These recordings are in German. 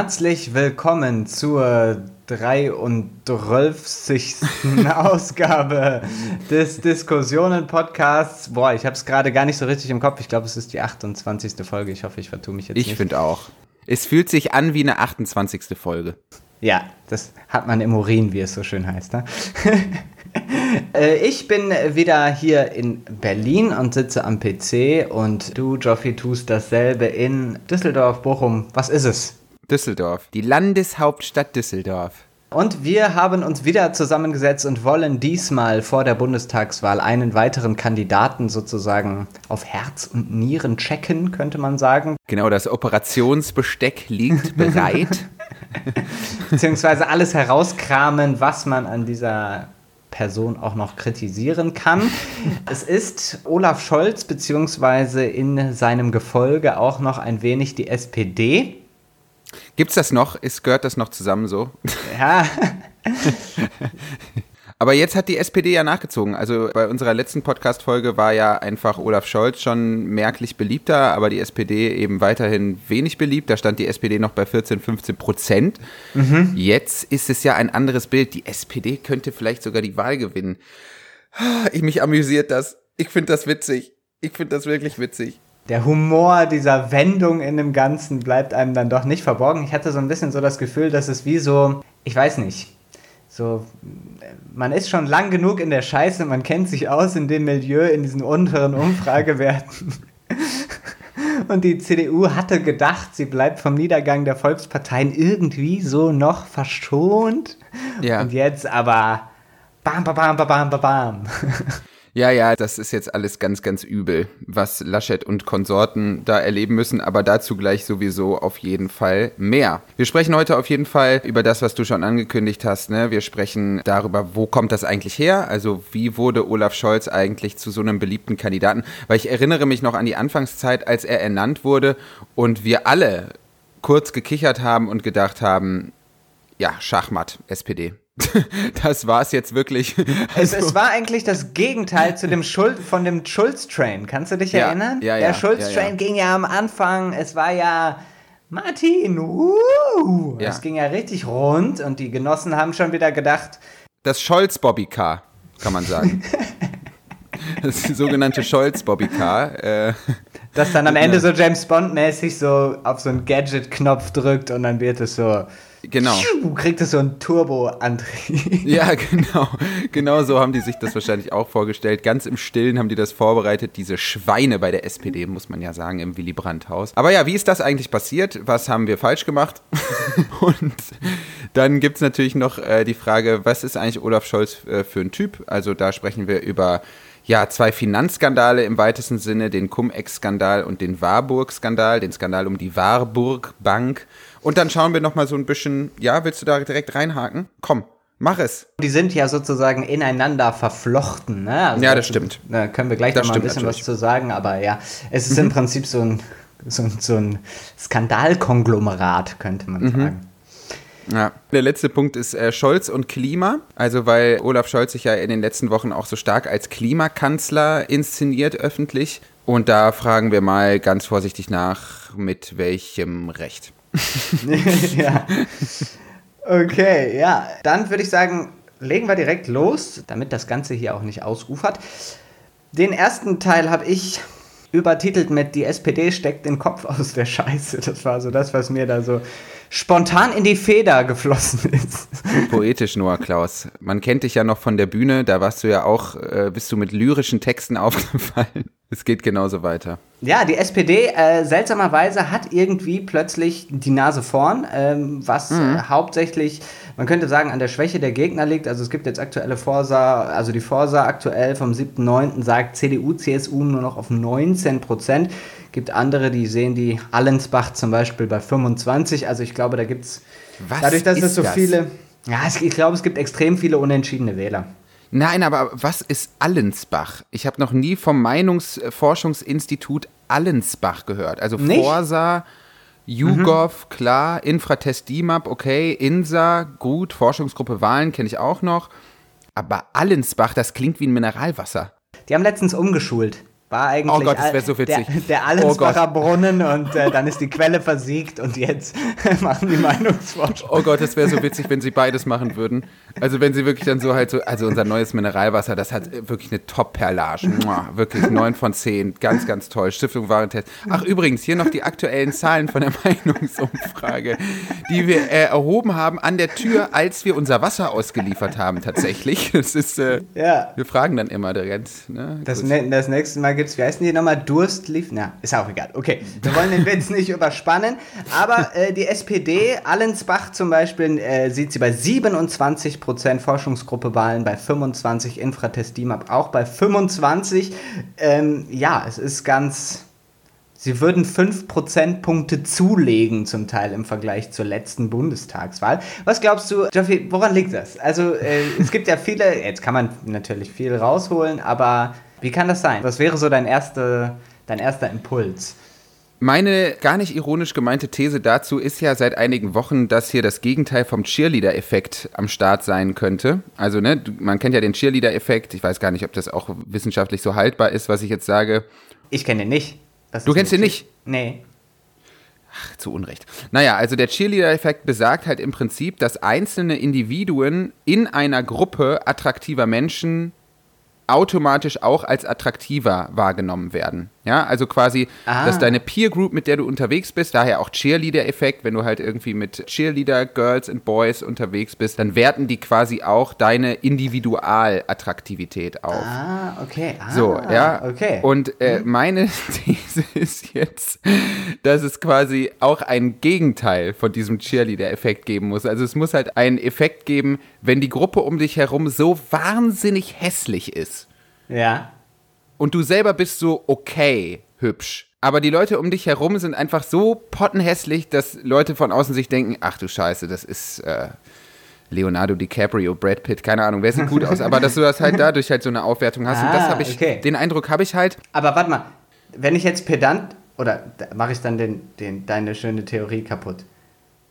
Herzlich willkommen zur 33. Ausgabe des Diskussionen-Podcasts. Boah, ich habe es gerade gar nicht so richtig im Kopf. Ich glaube, es ist die 28. Folge. Ich hoffe, ich vertue mich jetzt ich nicht. Ich finde auch. Es fühlt sich an wie eine 28. Folge. Ja, das hat man im Urin, wie es so schön heißt. Ne? Äh, ich bin wieder hier in Berlin und sitze am PC und du, Joffi, tust dasselbe in Düsseldorf, Bochum. Was ist es? Düsseldorf, die Landeshauptstadt Düsseldorf. Und wir haben uns wieder zusammengesetzt und wollen diesmal vor der Bundestagswahl einen weiteren Kandidaten sozusagen auf Herz und Nieren checken, könnte man sagen. Genau, das Operationsbesteck liegt bereit. Beziehungsweise alles herauskramen, was man an dieser Person auch noch kritisieren kann. es ist Olaf Scholz, beziehungsweise in seinem Gefolge auch noch ein wenig die SPD. Gibt's das noch? Ist, gehört das noch zusammen so? Ja. Aber jetzt hat die SPD ja nachgezogen. Also bei unserer letzten Podcast-Folge war ja einfach Olaf Scholz schon merklich beliebter, aber die SPD eben weiterhin wenig beliebt. Da stand die SPD noch bei 14, 15 Prozent. Mhm. Jetzt ist es ja ein anderes Bild. Die SPD könnte vielleicht sogar die Wahl gewinnen. Ich, mich amüsiert das. Ich finde das witzig. Ich finde das wirklich witzig der Humor dieser Wendung in dem Ganzen bleibt einem dann doch nicht verborgen. Ich hatte so ein bisschen so das Gefühl, dass es wie so, ich weiß nicht, so, man ist schon lang genug in der Scheiße, man kennt sich aus in dem Milieu, in diesen unteren Umfragewerten. Und die CDU hatte gedacht, sie bleibt vom Niedergang der Volksparteien irgendwie so noch verschont. Ja. Und jetzt aber bam, bam, bam, bam, bam, bam. Ja, ja, das ist jetzt alles ganz, ganz übel, was Laschet und Konsorten da erleben müssen, aber dazu gleich sowieso auf jeden Fall mehr. Wir sprechen heute auf jeden Fall über das, was du schon angekündigt hast. Ne? Wir sprechen darüber, wo kommt das eigentlich her? Also wie wurde Olaf Scholz eigentlich zu so einem beliebten Kandidaten? Weil ich erinnere mich noch an die Anfangszeit, als er ernannt wurde und wir alle kurz gekichert haben und gedacht haben, ja, Schachmatt, SPD. das war es jetzt wirklich. Also es, es, war eigentlich das Gegenteil zu dem Schuld von dem Schulz-Train. Kannst du dich ja, erinnern? Ja, ja, Der Schulz-Train ging ja am Anfang, es war ja Martin, uh, es ging ja richtig rund und die Genossen haben schon wieder gedacht. Das Scholz-Bobby-Car, kann man sagen. das sogenannte Scholz-Bobby-Car. Äh, das dann am Ende so James Bond-mäßig so auf so einen Gadget-Knopf drückt und dann wird es so Genau. Kriegt es so einen Turbo-Antrieb. Ja, genau. Genau so haben die sich das wahrscheinlich auch vorgestellt. Ganz im Stillen haben die das vorbereitet. Diese Schweine bei der SPD, muss man ja sagen, im Willy Brandt-Haus. Aber ja, wie ist das eigentlich passiert? Was haben wir falsch gemacht? Und dann gibt es natürlich noch äh, die Frage, was ist eigentlich Olaf Scholz äh, für ein Typ? Also da sprechen wir über ja, zwei Finanzskandale im weitesten Sinne, den Cum-Ex-Skandal und den Warburg-Skandal, den Skandal um die Warburg Bank. Und dann schauen wir nochmal so ein bisschen, ja, willst du da direkt reinhaken? Komm, Mach es. Die sind ja sozusagen ineinander verflochten. Ne? Also ja, das stimmt. Da können wir gleich das noch mal ein bisschen natürlich. was zu sagen, aber ja, es ist mhm. im Prinzip so ein, so, so ein Skandalkonglomerat, könnte man mhm. sagen. Ja. Der letzte Punkt ist äh, Scholz und Klima. Also, weil Olaf Scholz sich ja in den letzten Wochen auch so stark als Klimakanzler inszeniert öffentlich. Und da fragen wir mal ganz vorsichtig nach, mit welchem Recht. ja. Okay, ja. Dann würde ich sagen, legen wir direkt los, damit das Ganze hier auch nicht ausufert. Den ersten Teil habe ich übertitelt mit Die SPD steckt den Kopf aus der Scheiße. Das war so das, was mir da so spontan in die Feder geflossen ist. Poetisch, Noah Klaus. Man kennt dich ja noch von der Bühne, da warst du ja auch, äh, bist du mit lyrischen Texten aufgefallen. Es geht genauso weiter. Ja, die SPD äh, seltsamerweise hat irgendwie plötzlich die Nase vorn, ähm, was mhm. äh, hauptsächlich, man könnte sagen, an der Schwäche der Gegner liegt. Also es gibt jetzt aktuelle Forsa, also die Forsa aktuell vom 7.9. sagt CDU, CSU nur noch auf 19 Prozent. Gibt andere, die sehen die Allensbach zum Beispiel bei 25. Also ich glaube, da gibt es, dadurch, dass es so das? viele, ja, ich glaube, es gibt extrem viele unentschiedene Wähler. Nein, aber was ist Allensbach? Ich habe noch nie vom Meinungsforschungsinstitut Allensbach gehört. Also Nicht? Forsa, YouGov, mhm. klar, Infratest DIMAP, okay, INSA, gut, Forschungsgruppe Wahlen kenne ich auch noch. Aber Allensbach, das klingt wie ein Mineralwasser. Die haben letztens umgeschult. War eigentlich oh Gott, das so witzig. der, der Allensbacher oh Brunnen und äh, dann ist die Quelle versiegt und jetzt machen die Meinungsforschung. Oh Gott, das wäre so witzig, wenn sie beides machen würden. Also wenn sie wirklich dann so halt so, also unser neues Mineralwasser, das hat wirklich eine Top-Perlage. Wirklich 9 von 10, ganz, ganz toll. Stiftung Warentest. Ach übrigens, hier noch die aktuellen Zahlen von der Meinungsumfrage, die wir äh, erhoben haben an der Tür, als wir unser Wasser ausgeliefert haben tatsächlich. Das ist, äh, ja. wir fragen dann immer direkt. Ne? Das, ne, das nächste Mal gibt es, wie heißen die nochmal, Durstlief? Na, ist auch egal. Okay, wir wollen den Witz nicht überspannen, aber äh, die SPD, Allensbach zum Beispiel, äh, sieht sie bei 27 Prozent Forschungsgruppe Wahlen, bei 25 Infratest DIMAP auch bei 25. Ähm, ja, es ist ganz Sie würden 5 Prozentpunkte zulegen, zum Teil im Vergleich zur letzten Bundestagswahl. Was glaubst du, Jeffy, woran liegt das? Also, äh, es gibt ja viele, jetzt kann man natürlich viel rausholen, aber wie kann das sein? Was wäre so dein, erste, dein erster Impuls? Meine gar nicht ironisch gemeinte These dazu ist ja seit einigen Wochen, dass hier das Gegenteil vom Cheerleader-Effekt am Start sein könnte. Also, ne, man kennt ja den Cheerleader-Effekt. Ich weiß gar nicht, ob das auch wissenschaftlich so haltbar ist, was ich jetzt sage. Ich kenne den nicht. Das du kennst den nicht? Nee. Ach, zu Unrecht. Naja, also der Cheerleader-Effekt besagt halt im Prinzip, dass einzelne Individuen in einer Gruppe attraktiver Menschen automatisch auch als attraktiver wahrgenommen werden. Ja, also quasi, ah. dass deine Peer Group, mit der du unterwegs bist, daher auch Cheerleader-Effekt, wenn du halt irgendwie mit Cheerleader, Girls and Boys unterwegs bist, dann werten die quasi auch deine Individualattraktivität auf. Ah, okay. Ah, so, ja. Okay. Und äh, mhm. meine These ist jetzt, dass es quasi auch ein Gegenteil von diesem Cheerleader-Effekt geben muss. Also es muss halt einen Effekt geben, wenn die Gruppe um dich herum so wahnsinnig hässlich ist. Ja und du selber bist so okay hübsch. Aber die Leute um dich herum sind einfach so pottenhässlich, dass Leute von außen sich denken, ach du Scheiße, das ist äh, Leonardo DiCaprio, Brad Pitt, keine Ahnung, wer sieht gut aus. Aber dass du das halt dadurch halt so eine Aufwertung hast. Ah, und das ah, habe ich, okay. den Eindruck habe ich halt. Aber warte mal, wenn ich jetzt pedant, oder mache ich dann den, den, deine schöne Theorie kaputt?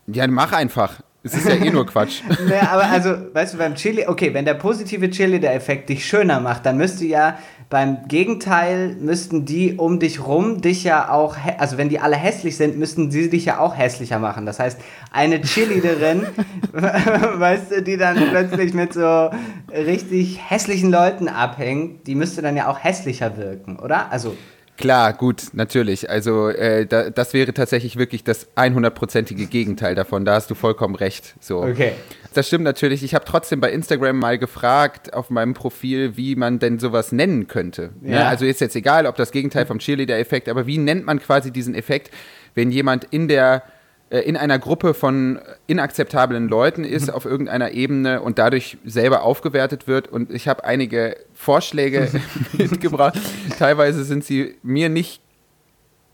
Ja, mach einfach. Es ist ja eh nur Quatsch. naja, aber also, weißt du, beim Chili, okay, wenn der positive Chili-Effekt dich schöner macht, dann müsste ja beim Gegenteil müssten die um dich rum dich ja auch, also wenn die alle hässlich sind, müssten sie dich ja auch hässlicher machen. Das heißt, eine Cheerleaderin, weißt du, die dann plötzlich mit so richtig hässlichen Leuten abhängt, die müsste dann ja auch hässlicher wirken, oder? Also Klar, gut, natürlich. Also äh, da, das wäre tatsächlich wirklich das 100%ige Gegenteil davon. Da hast du vollkommen recht. So. Okay. Das stimmt natürlich. Ich habe trotzdem bei Instagram mal gefragt auf meinem Profil, wie man denn sowas nennen könnte. Ja. Ja, also ist jetzt egal, ob das Gegenteil vom Cheerleader-Effekt, aber wie nennt man quasi diesen Effekt, wenn jemand in der in einer Gruppe von inakzeptablen Leuten ist mhm. auf irgendeiner Ebene und dadurch selber aufgewertet wird. Und ich habe einige Vorschläge mitgebracht. Teilweise sind sie mir nicht,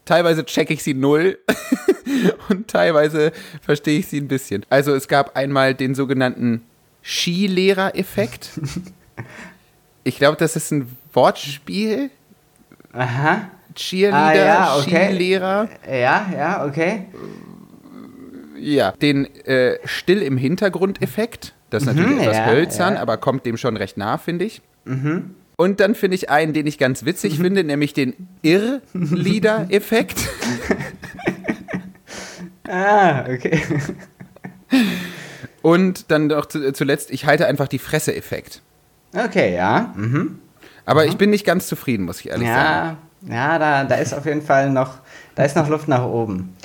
teilweise checke ich sie null und teilweise verstehe ich sie ein bisschen. Also es gab einmal den sogenannten Skilehrer-Effekt. Ich glaube, das ist ein Wortspiel. Aha. Cheerleader, ah, ja, okay. Skilehrer. Ja, ja, okay. Ja, den äh, Still im Hintergrund-Effekt. Das ist natürlich mhm, etwas ja, hölzern, ja. aber kommt dem schon recht nah, finde ich. Mhm. Und dann finde ich einen, den ich ganz witzig mhm. finde, nämlich den Irrlieder-Effekt. ah, okay. Und dann doch zuletzt, ich halte einfach die Fresse-Effekt. Okay, ja. Mhm. Aber mhm. ich bin nicht ganz zufrieden, muss ich ehrlich ja, sagen. Ja, da, da ist auf jeden Fall noch, da ist noch Luft nach oben.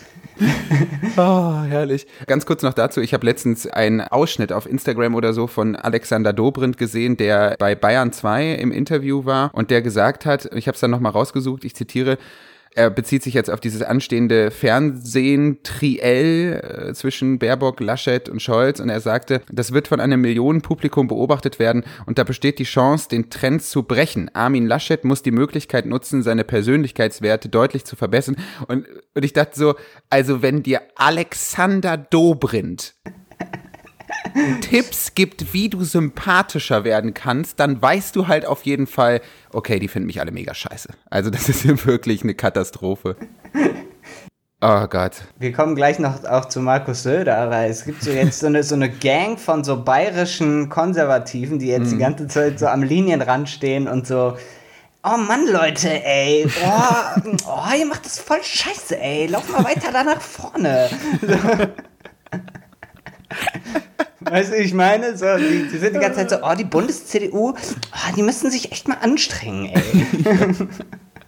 Oh, herrlich. Ganz kurz noch dazu, ich habe letztens einen Ausschnitt auf Instagram oder so von Alexander Dobrindt gesehen, der bei Bayern 2 im Interview war und der gesagt hat, ich habe es dann nochmal rausgesucht, ich zitiere, er bezieht sich jetzt auf dieses anstehende Fernsehen-Triell äh, zwischen Baerbock, Laschet und Scholz. Und er sagte, das wird von einem Millionenpublikum beobachtet werden. Und da besteht die Chance, den Trend zu brechen. Armin Laschet muss die Möglichkeit nutzen, seine Persönlichkeitswerte deutlich zu verbessern. Und, und ich dachte so, also wenn dir Alexander Dobrindt Tipps gibt, wie du sympathischer werden kannst, dann weißt du halt auf jeden Fall, okay, die finden mich alle mega scheiße. Also das ist wirklich eine Katastrophe. Oh Gott. Wir kommen gleich noch auch zu Markus Söder, aber es gibt so jetzt so eine, so eine Gang von so bayerischen Konservativen, die jetzt mm. die mhm. ganze Zeit so am Linienrand stehen und so, oh, Mann, Leute, ey, oh, oh, ihr macht das voll scheiße, ey, lauf mal weiter da nach vorne. Weißt du, ich meine, so, die, die, sind die ganze Zeit so, oh, die Bundes-CDU, oh, die müssen sich echt mal anstrengen, ey.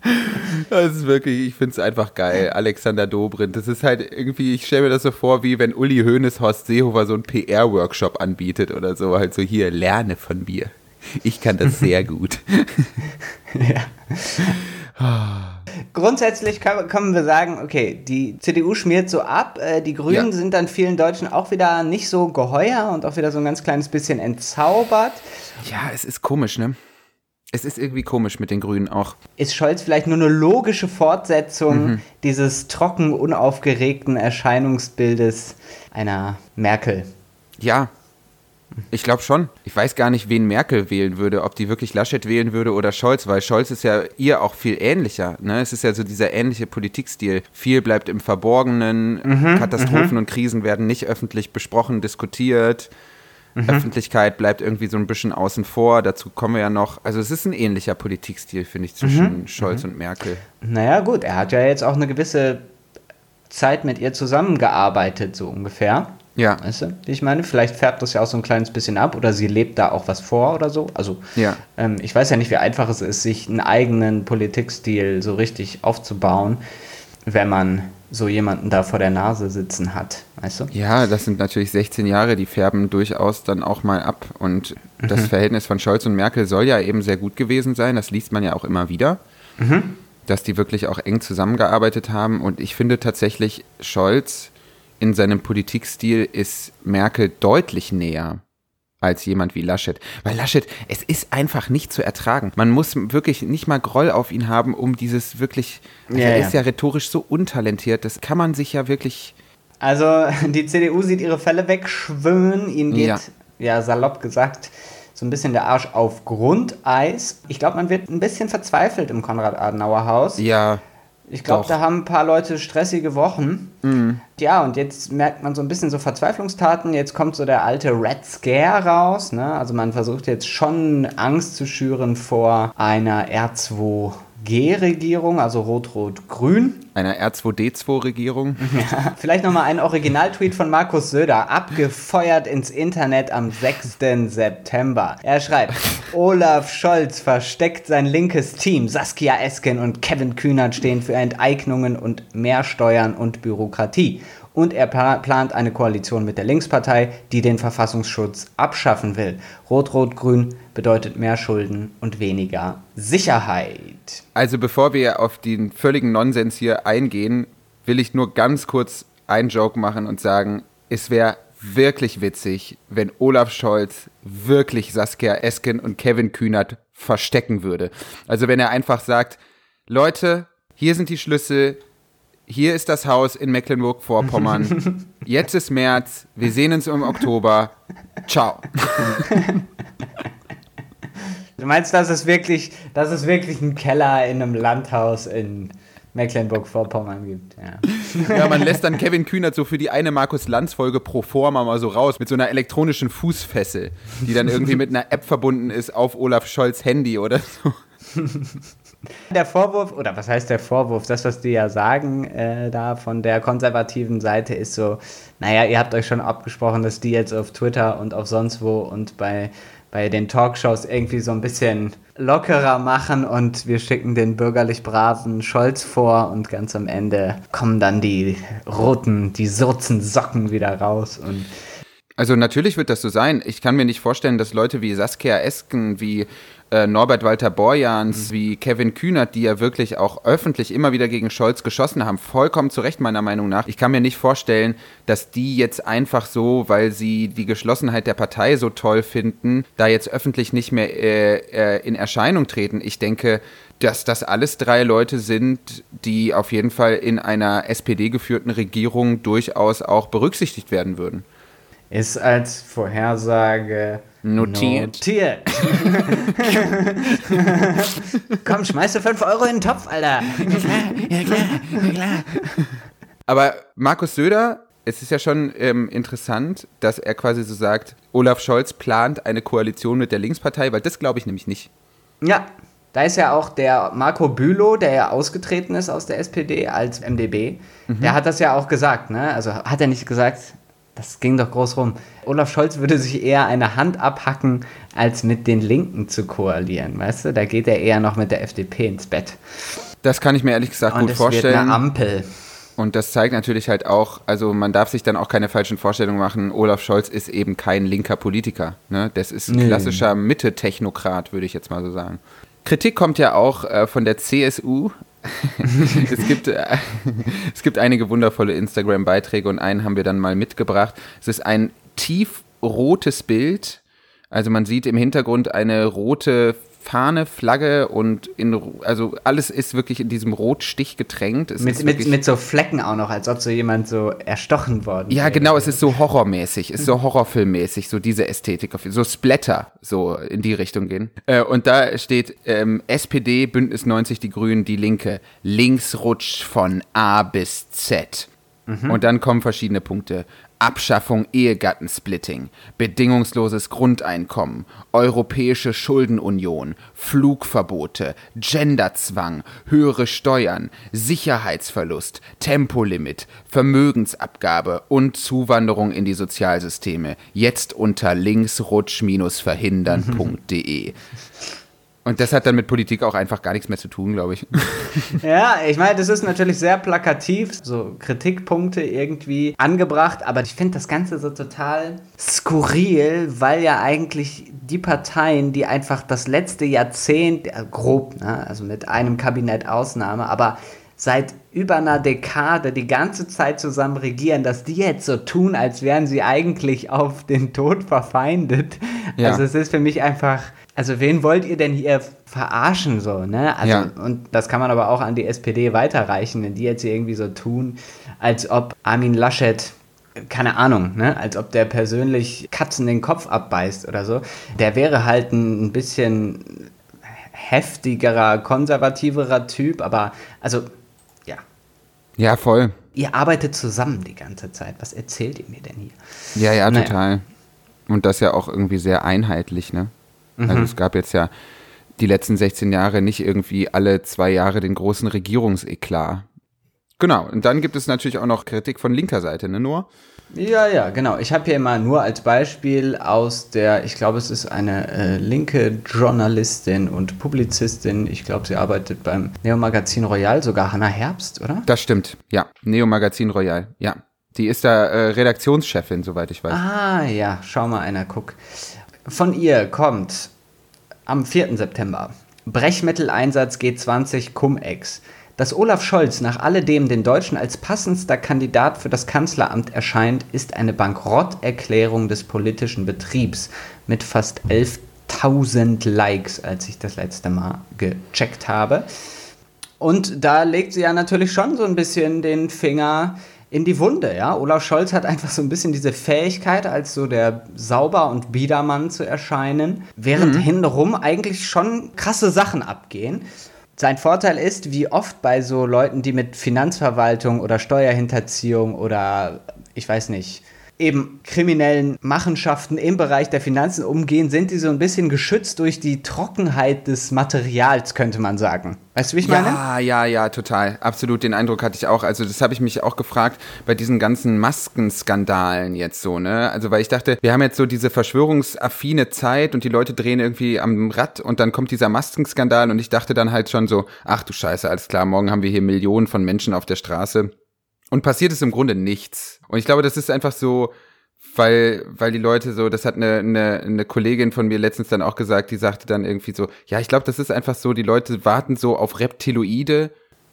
Das ist wirklich, ich finde es einfach geil. Alexander Dobrindt. Das ist halt irgendwie, ich stelle mir das so vor, wie wenn Uli Hoeneß Horst Seehofer so einen PR-Workshop anbietet oder so. Halt so, hier, lerne von mir. Ich kann das sehr gut. ja. Grundsätzlich können wir sagen, okay, die CDU schmiert so ab, äh, die Grünen ja. sind dann vielen Deutschen auch wieder nicht so geheuer und auch wieder so ein ganz kleines bisschen entzaubert. Ja, es ist komisch, ne? Es ist irgendwie komisch mit den Grünen auch. Ist Scholz vielleicht nur eine logische Fortsetzung mhm. dieses trocken unaufgeregten Erscheinungsbildes einer Merkel? Ja, ich glaube schon. Ich weiß gar nicht, wen Merkel wählen würde, ob die wirklich Laschet wählen würde oder Scholz, weil Scholz ist ja ihr auch viel ähnlicher. Ne? Es ist ja so dieser ähnliche Politikstil. Viel bleibt im Verborgenen, mhm, Katastrophen mhm. und Krisen werden nicht öffentlich besprochen, diskutiert. Mhm. Öffentlichkeit bleibt irgendwie so ein bisschen außen vor. Dazu kommen wir ja noch. Also es ist ein ähnlicher Politikstil, finde ich, zwischen mhm. Scholz mhm. und Merkel. Naja, gut, er hat ja jetzt auch eine gewisse Zeit mit ihr zusammengearbeitet, so ungefähr. Ja. Weißt du, wie ich meine? Vielleicht färbt das ja auch so ein kleines bisschen ab oder sie lebt da auch was vor oder so. Also, ja. ähm, ich weiß ja nicht, wie einfach es ist, sich einen eigenen Politikstil so richtig aufzubauen, wenn man so jemanden da vor der Nase sitzen hat, weißt du? Ja, das sind natürlich 16 Jahre, die färben durchaus dann auch mal ab. Und mhm. das Verhältnis von Scholz und Merkel soll ja eben sehr gut gewesen sein. Das liest man ja auch immer wieder. Mhm. Dass die wirklich auch eng zusammengearbeitet haben. Und ich finde tatsächlich, Scholz in seinem Politikstil ist Merkel deutlich näher als jemand wie Laschet. Weil Laschet, es ist einfach nicht zu ertragen. Man muss wirklich nicht mal Groll auf ihn haben, um dieses wirklich, also ja, er ist ja rhetorisch so untalentiert, das kann man sich ja wirklich... Also die CDU sieht ihre Fälle wegschwimmen, ihnen geht, ja, ja salopp gesagt, so ein bisschen der Arsch auf Grundeis. Ich glaube, man wird ein bisschen verzweifelt im Konrad-Adenauer-Haus. Ja. Ich glaube, da haben ein paar Leute stressige Wochen. Mhm. Ja, und jetzt merkt man so ein bisschen so Verzweiflungstaten. Jetzt kommt so der alte Red Scare raus. Ne? Also man versucht jetzt schon Angst zu schüren vor einer R2 G-Regierung, also Rot-Rot-Grün. Einer R2D2-Regierung. Ja, vielleicht nochmal ein Originaltweet von Markus Söder, abgefeuert ins Internet am 6. September. Er schreibt, Olaf Scholz versteckt sein linkes Team. Saskia Esken und Kevin Kühnert stehen für Enteignungen und mehr Steuern und Bürokratie und er plant eine Koalition mit der Linkspartei, die den Verfassungsschutz abschaffen will. Rot-Rot-Grün bedeutet mehr Schulden und weniger Sicherheit. Also bevor wir auf den völligen Nonsens hier eingehen, will ich nur ganz kurz einen Joke machen und sagen, es wäre wirklich witzig, wenn Olaf Scholz wirklich Saskia Esken und Kevin Kühnert verstecken würde. Also wenn er einfach sagt, Leute, hier sind die Schlüssel, hier ist das Haus in Mecklenburg-Vorpommern. Jetzt ist März, wir sehen uns im Oktober. Ciao. Du meinst, dass es wirklich, dass es wirklich einen Keller in einem Landhaus in Mecklenburg-Vorpommern gibt. Ja. ja, man lässt dann Kevin Kühnert so für die eine Markus Lanz-Folge pro forma mal so raus mit so einer elektronischen Fußfessel, die dann irgendwie mit einer App verbunden ist auf Olaf Scholz Handy oder so. Der Vorwurf, oder was heißt der Vorwurf? Das, was die ja sagen, äh, da von der konservativen Seite ist so, naja, ihr habt euch schon abgesprochen, dass die jetzt auf Twitter und auf sonst wo und bei, bei den Talkshows irgendwie so ein bisschen lockerer machen und wir schicken den bürgerlich braven Scholz vor und ganz am Ende kommen dann die roten, die surzen Socken wieder raus und also natürlich wird das so sein. Ich kann mir nicht vorstellen, dass Leute wie Saskia Esken, wie äh, Norbert Walter Borjans, mhm. wie Kevin Kühnert, die ja wirklich auch öffentlich immer wieder gegen Scholz geschossen haben, vollkommen zu Recht meiner Meinung nach. Ich kann mir nicht vorstellen, dass die jetzt einfach so, weil sie die Geschlossenheit der Partei so toll finden, da jetzt öffentlich nicht mehr äh, äh, in Erscheinung treten. Ich denke, dass das alles drei Leute sind, die auf jeden Fall in einer SPD geführten Regierung durchaus auch berücksichtigt werden würden. Ist als Vorhersage Notiert. Notiert. Komm, schmeiß du 5 Euro in den Topf, Alter. Ja klar, ja klar, ja klar. Aber Markus Söder, es ist ja schon ähm, interessant, dass er quasi so sagt, Olaf Scholz plant eine Koalition mit der Linkspartei, weil das glaube ich nämlich nicht. Ja. Da ist ja auch der Marco Bülow, der ja ausgetreten ist aus der SPD als MDB, mhm. der hat das ja auch gesagt, ne? Also hat er nicht gesagt, das ging doch groß rum. Olaf Scholz würde sich eher eine Hand abhacken, als mit den Linken zu koalieren, weißt du? Da geht er eher noch mit der FDP ins Bett. Das kann ich mir ehrlich gesagt Und gut vorstellen. Wird eine Ampel. Und das zeigt natürlich halt auch, also man darf sich dann auch keine falschen Vorstellungen machen. Olaf Scholz ist eben kein linker Politiker. Ne? Das ist ein nee. klassischer Mitte-Technokrat, würde ich jetzt mal so sagen. Kritik kommt ja auch äh, von der CSU. Es, gibt, äh, es gibt einige wundervolle Instagram-Beiträge und einen haben wir dann mal mitgebracht. Es ist ein tiefrotes Bild. Also man sieht im Hintergrund eine rote Fahne, Flagge und in, also alles ist wirklich in diesem Rotstich getränkt. Es mit, mit, mit so Flecken auch noch, als ob so jemand so erstochen worden Ja, wäre. genau, es ist so horrormäßig, es ist so horrorfilmmäßig, so diese Ästhetik, so Splatter, so in die Richtung gehen. Äh, und da steht ähm, SPD, Bündnis 90, die Grünen, die Linke, Linksrutsch von A bis Z. Mhm. Und dann kommen verschiedene Punkte. Abschaffung Ehegattensplitting, bedingungsloses Grundeinkommen, Europäische Schuldenunion, Flugverbote, Genderzwang, höhere Steuern, Sicherheitsverlust, Tempolimit, Vermögensabgabe und Zuwanderung in die Sozialsysteme. Jetzt unter linksrutsch-verhindern.de. Und das hat dann mit Politik auch einfach gar nichts mehr zu tun, glaube ich. Ja, ich meine, das ist natürlich sehr plakativ, so Kritikpunkte irgendwie angebracht, aber ich finde das Ganze so total skurril, weil ja eigentlich die Parteien, die einfach das letzte Jahrzehnt, äh, grob, ne, also mit einem Kabinett Ausnahme, aber seit über einer Dekade die ganze Zeit zusammen regieren, dass die jetzt so tun, als wären sie eigentlich auf den Tod verfeindet. Ja. Also es ist für mich einfach also wen wollt ihr denn hier verarschen so, ne? Also, ja. und das kann man aber auch an die SPD weiterreichen, wenn die jetzt irgendwie so tun, als ob Armin Laschet keine Ahnung, ne? als ob der persönlich Katzen den Kopf abbeißt oder so. Der wäre halt ein bisschen heftigerer, konservativerer Typ, aber also, ja. Ja, voll. Ihr arbeitet zusammen die ganze Zeit. Was erzählt ihr mir denn hier? Ja, ja, naja. total. Und das ja auch irgendwie sehr einheitlich, ne? Also mhm. Also es gab jetzt ja die letzten 16 Jahre nicht irgendwie alle zwei Jahre den großen Regierungseklat. Genau, und dann gibt es natürlich auch noch Kritik von linker Seite, ne, Noah? Ja, ja, genau. Ich habe hier mal nur als Beispiel aus der, ich glaube, es ist eine äh, linke Journalistin und Publizistin. Ich glaube, sie arbeitet beim Neo Magazin Royal, sogar Hannah Herbst, oder? Das stimmt, ja. Neo Magazin Royal, ja. Die ist da äh, Redaktionschefin, soweit ich weiß. Ah, ja, schau mal einer, guck. Von ihr kommt am 4. September Brechmitteleinsatz G20 Cum-Ex. Dass Olaf Scholz nach alledem den Deutschen als passendster Kandidat für das Kanzleramt erscheint, ist eine Bankrotterklärung des politischen Betriebs mit fast 11.000 Likes, als ich das letzte Mal gecheckt habe. Und da legt sie ja natürlich schon so ein bisschen den Finger in die Wunde, ja. Olaf Scholz hat einfach so ein bisschen diese Fähigkeit, als so der Sauber- und Biedermann zu erscheinen, während mhm. hintenrum eigentlich schon krasse Sachen abgehen. Sein Vorteil ist, wie oft bei so Leuten, die mit Finanzverwaltung oder Steuerhinterziehung oder ich weiß nicht, eben kriminellen Machenschaften im Bereich der Finanzen umgehen, sind die so ein bisschen geschützt durch die Trockenheit des Materials, könnte man sagen. Weißt du, wie ich ja, meine? Ja, ja, ja, total. Absolut, den Eindruck hatte ich auch. Also das habe ich mich auch gefragt bei diesen ganzen Maskenskandalen jetzt so, ne? Also weil ich dachte, wir haben jetzt so diese verschwörungsaffine Zeit und die Leute drehen irgendwie am Rad und dann kommt dieser Maskenskandal und ich dachte dann halt schon so, ach du Scheiße, alles klar, morgen haben wir hier Millionen von Menschen auf der Straße und passiert ist im Grunde nichts. Und ich glaube, das ist einfach so, weil, weil die Leute so, das hat eine, eine, eine Kollegin von mir letztens dann auch gesagt, die sagte dann irgendwie so, ja, ich glaube, das ist einfach so, die Leute warten so auf Reptiloide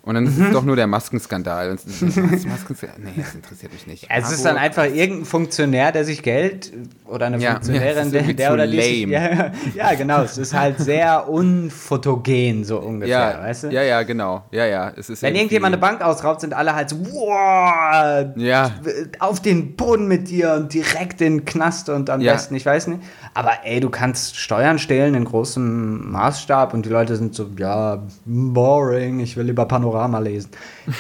und dann ist mhm. es doch nur der Maskenskandal. Und das Maskenskandal? Nee, das interessiert mich nicht. Es ist dann einfach irgendein Funktionär, der sich Geld oder eine ja, Funktionärin, ja, der, der oder die. Sich, ja, ja, genau. Es ist halt sehr unfotogen, so ungefähr, ja, weißt du? Ja, ja, genau. Ja, ja. Es ist Wenn irgendjemand eine Bank ausraubt, sind alle halt so, wow, ja. auf den Boden mit dir und direkt in den Knast und am besten, ich weiß nicht. Aber ey, du kannst Steuern stehlen in großem Maßstab und die Leute sind so, ja, boring, ich will lieber Panorama Panorama lesen.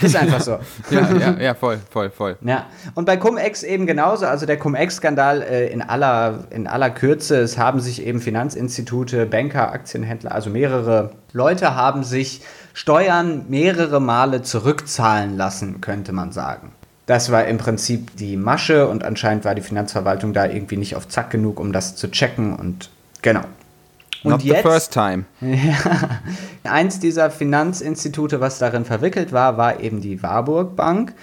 Ist einfach so. ja, ja, ja, voll, voll, voll. Ja, und bei Cum-Ex eben genauso. Also der Cum-Ex-Skandal äh, in, aller, in aller Kürze. Es haben sich eben Finanzinstitute, Banker, Aktienhändler, also mehrere Leute haben sich Steuern mehrere Male zurückzahlen lassen, könnte man sagen. Das war im Prinzip die Masche und anscheinend war die Finanzverwaltung da irgendwie nicht auf Zack genug, um das zu checken und genau. Und Not jetzt, the first time. Ja, eins dieser Finanzinstitute, was darin verwickelt war, war eben die Warburg Bank.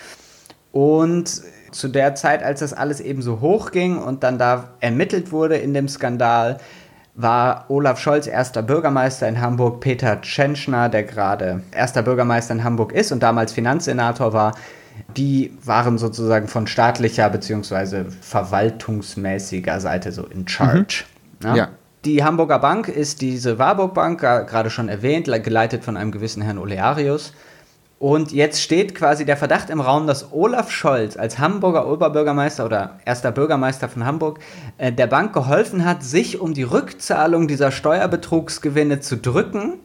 Und zu der Zeit, als das alles eben so hoch ging und dann da ermittelt wurde in dem Skandal, war Olaf Scholz erster Bürgermeister in Hamburg, Peter Tschentschner, der gerade erster Bürgermeister in Hamburg ist und damals Finanzsenator war, die waren sozusagen von staatlicher bzw. verwaltungsmäßiger Seite so in charge. Mhm. Ja? ja. Die Hamburger Bank ist diese Warburg Bank, gerade schon erwähnt, geleitet von einem gewissen Herrn Olearius. Und jetzt steht quasi der Verdacht im Raum, dass Olaf Scholz als Hamburger Oberbürgermeister oder erster Bürgermeister von Hamburg äh, der Bank geholfen hat, sich um die Rückzahlung dieser Steuerbetrugsgewinne zu drücken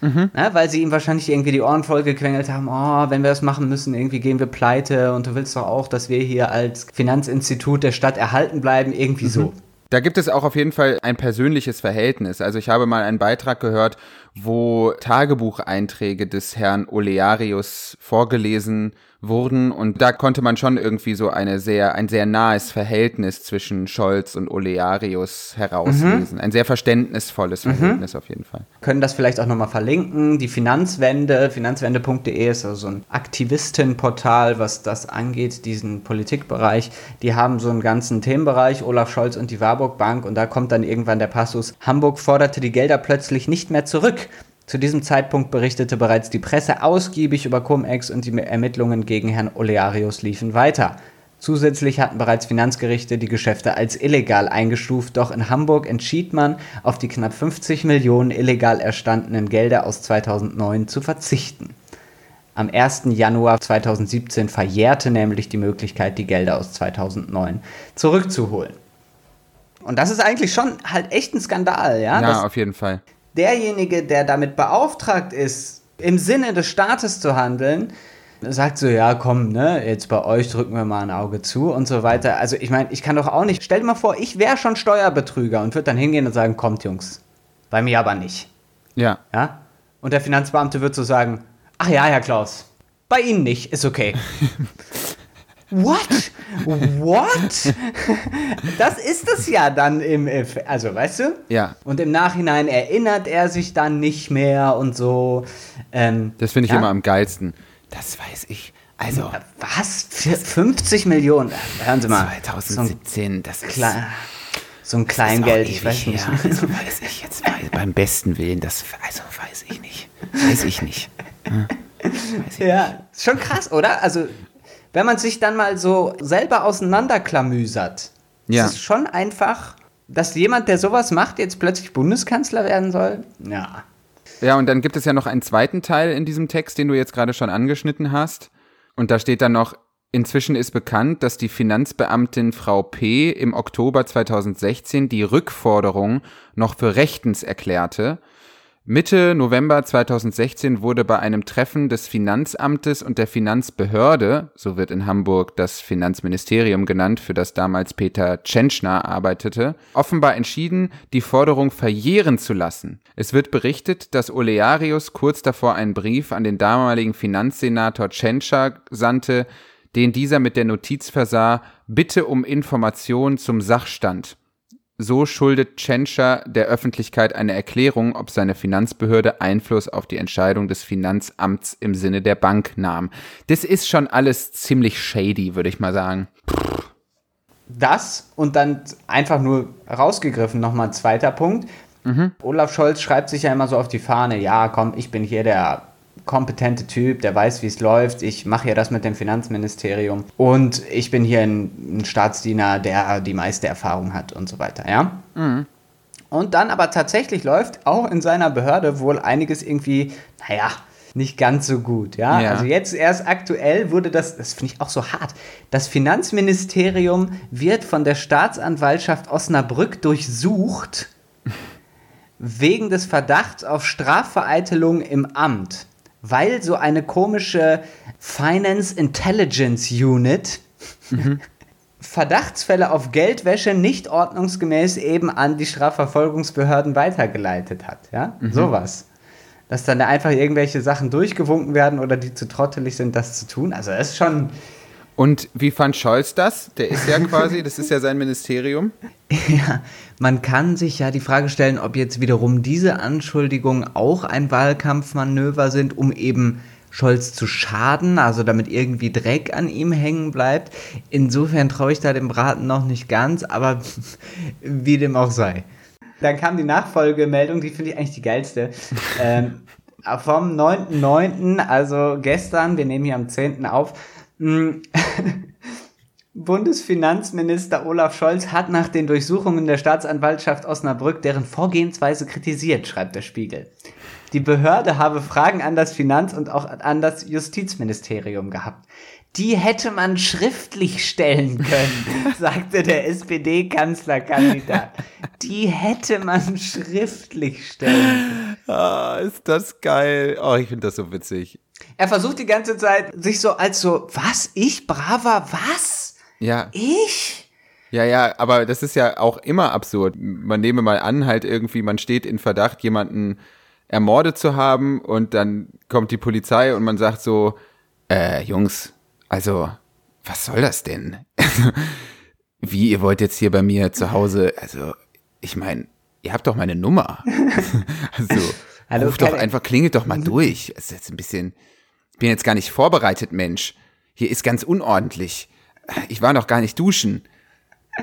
Mhm. Na, weil sie ihm wahrscheinlich irgendwie die Ohren vollgequengelt haben, oh, wenn wir das machen müssen, irgendwie gehen wir pleite und du willst doch auch, dass wir hier als Finanzinstitut der Stadt erhalten bleiben, irgendwie mhm. so. Da gibt es auch auf jeden Fall ein persönliches Verhältnis. Also ich habe mal einen Beitrag gehört, wo Tagebucheinträge des Herrn Olearius vorgelesen wurden und da konnte man schon irgendwie so eine sehr ein sehr nahes Verhältnis zwischen Scholz und Olearius herauslesen. Mhm. Ein sehr verständnisvolles mhm. Verhältnis mhm. auf jeden Fall. Können das vielleicht auch nochmal verlinken. Die Finanzwende, finanzwende.de ist also so ein Aktivistenportal, was das angeht, diesen Politikbereich. Die haben so einen ganzen Themenbereich, Olaf Scholz und die Warburg Bank und da kommt dann irgendwann der Passus, Hamburg forderte die Gelder plötzlich nicht mehr zurück. Zu diesem Zeitpunkt berichtete bereits die Presse ausgiebig über Cum-Ex und die Ermittlungen gegen Herrn Olearius liefen weiter. Zusätzlich hatten bereits Finanzgerichte die Geschäfte als illegal eingestuft, doch in Hamburg entschied man, auf die knapp 50 Millionen illegal erstandenen Gelder aus 2009 zu verzichten. Am 1. Januar 2017 verjährte nämlich die Möglichkeit, die Gelder aus 2009 zurückzuholen. Und das ist eigentlich schon halt echt ein Skandal, ja? Ja, auf jeden Fall derjenige, der damit beauftragt ist, im Sinne des Staates zu handeln, sagt so, ja, komm, ne, jetzt bei euch drücken wir mal ein Auge zu und so weiter. Also ich meine, ich kann doch auch nicht, stell dir mal vor, ich wäre schon Steuerbetrüger und würde dann hingehen und sagen, kommt Jungs, bei mir aber nicht. Ja. Ja? Und der Finanzbeamte wird so sagen, ach ja, Herr Klaus, bei Ihnen nicht, ist okay. What? What? Das ist es ja dann im, also weißt du? Ja. Und im Nachhinein erinnert er sich dann nicht mehr und so. Ähm, das finde ich ja? immer am geilsten. Das weiß ich. Also. Was? Für 50 Millionen? Hören Sie mal. 2017, so das ist. Klar, so ein Kleingeld, ich weiß nicht. Her. Also weiß ich jetzt beim besten Willen, das also weiß ich nicht. Weiß ich nicht. Hm? Ja, schon krass, oder? Also wenn man sich dann mal so selber auseinanderklamüsert, ja. ist es schon einfach, dass jemand, der sowas macht, jetzt plötzlich Bundeskanzler werden soll. Ja. Ja, und dann gibt es ja noch einen zweiten Teil in diesem Text, den du jetzt gerade schon angeschnitten hast. Und da steht dann noch, inzwischen ist bekannt, dass die Finanzbeamtin Frau P. im Oktober 2016 die Rückforderung noch für rechtens erklärte Mitte November 2016 wurde bei einem Treffen des Finanzamtes und der Finanzbehörde, so wird in Hamburg das Finanzministerium genannt, für das damals Peter Tschentschner arbeitete, offenbar entschieden, die Forderung verjähren zu lassen. Es wird berichtet, dass Olearius kurz davor einen Brief an den damaligen Finanzsenator Tschentscher sandte, den dieser mit der Notiz versah, Bitte um Information zum Sachstand. So schuldet Tschentscher der Öffentlichkeit eine Erklärung, ob seine Finanzbehörde Einfluss auf die Entscheidung des Finanzamts im Sinne der Bank nahm. Das ist schon alles ziemlich shady, würde ich mal sagen. Das und dann einfach nur rausgegriffen nochmal ein zweiter Punkt. Mhm. Olaf Scholz schreibt sich ja immer so auf die Fahne, ja, komm, ich bin hier der kompetente Typ, der weiß, wie es läuft. Ich mache ja das mit dem Finanzministerium und ich bin hier ein, Staatsdiener, der die meiste Erfahrung hat und so weiter, ja? Mhm. Und dann aber tatsächlich läuft auch in seiner Behörde wohl einiges irgendwie, naja, nicht ganz so gut, ja? ja. Also jetzt erst aktuell wurde das, das finde ich auch so hart, das Finanzministerium wird von der Staatsanwaltschaft Osnabrück durchsucht wegen des Verdachts auf Strafvereitelung im Amt. Weil so eine komische Finance Intelligence Unit mhm. Verdachtsfälle auf Geldwäsche nicht ordnungsgemäß eben an die Strafverfolgungsbehörden weitergeleitet hat. Ja, mhm. sowas. Dass dann da einfach irgendwelche Sachen durchgewunken werden oder die zu trottelig sind, das zu tun. Also, das ist schon. Und wie fand Scholz das? Der ist ja quasi, das ist ja sein Ministerium. Ja, man kann sich ja die Frage stellen, ob jetzt wiederum diese Anschuldigungen auch ein Wahlkampfmanöver sind, um eben Scholz zu schaden, also damit irgendwie Dreck an ihm hängen bleibt. Insofern traue ich da dem Braten noch nicht ganz, aber wie dem auch sei. Dann kam die Nachfolgemeldung, die finde ich eigentlich die geilste. ähm, vom 9.9., also gestern, wir nehmen hier am 10. auf, Bundesfinanzminister Olaf Scholz hat nach den Durchsuchungen der Staatsanwaltschaft Osnabrück deren Vorgehensweise kritisiert, schreibt der Spiegel. Die Behörde habe Fragen an das Finanz- und auch an das Justizministerium gehabt. Die hätte man schriftlich stellen können, sagte der SPD-Kanzlerkandidat. Die hätte man schriftlich stellen können. Ah, ist das geil. Oh, ich finde das so witzig. Er versucht die ganze Zeit, sich so als so, was? Ich, braver, was? Ja. Ich? Ja, ja, aber das ist ja auch immer absurd. Man nehme mal an, halt irgendwie, man steht in Verdacht, jemanden ermordet zu haben und dann kommt die Polizei und man sagt so, äh, Jungs, also, was soll das denn? Wie, ihr wollt jetzt hier bei mir zu Hause, also, ich meine, ihr habt doch meine Nummer. also, Hallo, ruf doch einfach, klingelt doch mal durch. Es ist jetzt ein bisschen, ich bin jetzt gar nicht vorbereitet, Mensch. Hier ist ganz unordentlich. Ich war noch gar nicht duschen.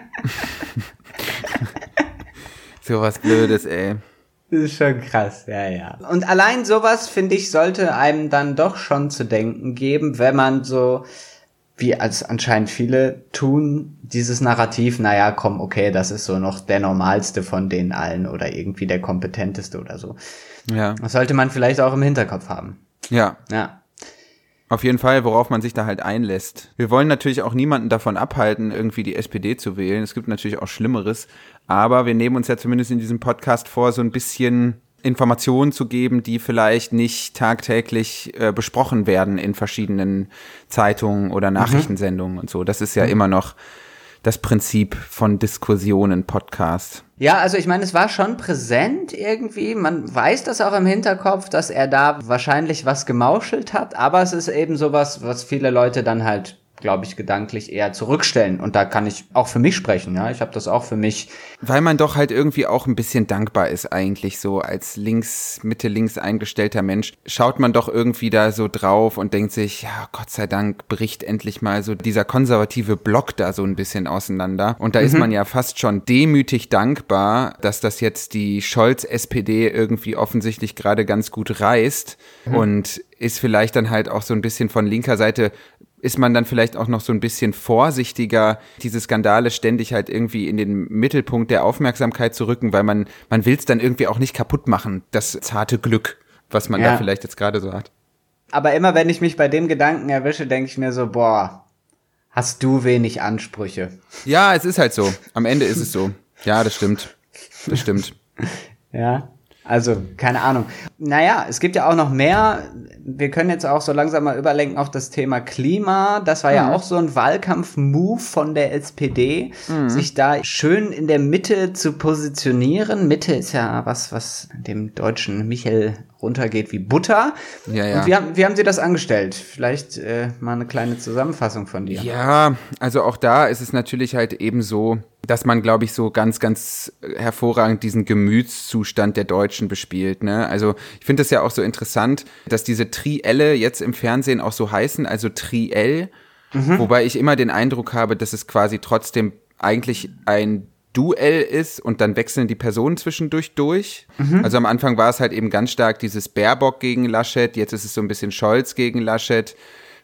so was Blödes, ey. Das ist schon krass, ja, ja. Und allein sowas, finde ich, sollte einem dann doch schon zu denken geben, wenn man so, wie als anscheinend viele tun, dieses Narrativ, naja, komm, okay, das ist so noch der normalste von den allen oder irgendwie der kompetenteste oder so. Ja. Das sollte man vielleicht auch im Hinterkopf haben. Ja. Ja. Auf jeden Fall, worauf man sich da halt einlässt. Wir wollen natürlich auch niemanden davon abhalten, irgendwie die SPD zu wählen. Es gibt natürlich auch Schlimmeres. Aber wir nehmen uns ja zumindest in diesem Podcast vor, so ein bisschen Informationen zu geben, die vielleicht nicht tagtäglich äh, besprochen werden in verschiedenen Zeitungen oder mhm. Nachrichtensendungen mhm. und so. Das ist ja mhm. immer noch das Prinzip von Diskussionen, Podcast. Ja, also ich meine, es war schon präsent irgendwie. Man weiß das auch im Hinterkopf, dass er da wahrscheinlich was gemauschelt hat, aber es ist eben sowas, was viele Leute dann halt glaube ich, gedanklich eher zurückstellen. Und da kann ich auch für mich sprechen, ja. Ich habe das auch für mich. Weil man doch halt irgendwie auch ein bisschen dankbar ist, eigentlich so als links, Mitte links eingestellter Mensch. Schaut man doch irgendwie da so drauf und denkt sich, ja, Gott sei Dank bricht endlich mal so dieser konservative Block da so ein bisschen auseinander. Und da mhm. ist man ja fast schon demütig dankbar, dass das jetzt die Scholz-SPD irgendwie offensichtlich gerade ganz gut reißt. Mhm. Und ist vielleicht dann halt auch so ein bisschen von linker Seite ist man dann vielleicht auch noch so ein bisschen vorsichtiger, diese Skandale ständig halt irgendwie in den Mittelpunkt der Aufmerksamkeit zu rücken, weil man, man will es dann irgendwie auch nicht kaputt machen, das zarte Glück, was man ja. da vielleicht jetzt gerade so hat. Aber immer wenn ich mich bei dem Gedanken erwische, denke ich mir so, boah, hast du wenig Ansprüche. Ja, es ist halt so. Am Ende ist es so. Ja, das stimmt. Das stimmt. ja. Also, keine Ahnung. Naja, es gibt ja auch noch mehr. Wir können jetzt auch so langsam mal überlenken auf das Thema Klima. Das war mhm. ja auch so ein Wahlkampf-Move von der SPD, mhm. sich da schön in der Mitte zu positionieren. Mitte ist ja was, was dem deutschen Michel runtergeht wie Butter. Ja, ja. Und wie haben, wie haben Sie das angestellt? Vielleicht äh, mal eine kleine Zusammenfassung von dir. Ja, also auch da ist es natürlich halt eben so, dass man, glaube ich, so ganz, ganz hervorragend diesen Gemütszustand der Deutschen bespielt. Ne? Also ich finde es ja auch so interessant, dass diese Trielle jetzt im Fernsehen auch so heißen, also Triell, mhm. wobei ich immer den Eindruck habe, dass es quasi trotzdem eigentlich ein Duell ist und dann wechseln die Personen zwischendurch durch. Mhm. Also am Anfang war es halt eben ganz stark dieses Baerbock gegen Laschet, jetzt ist es so ein bisschen Scholz gegen Laschet.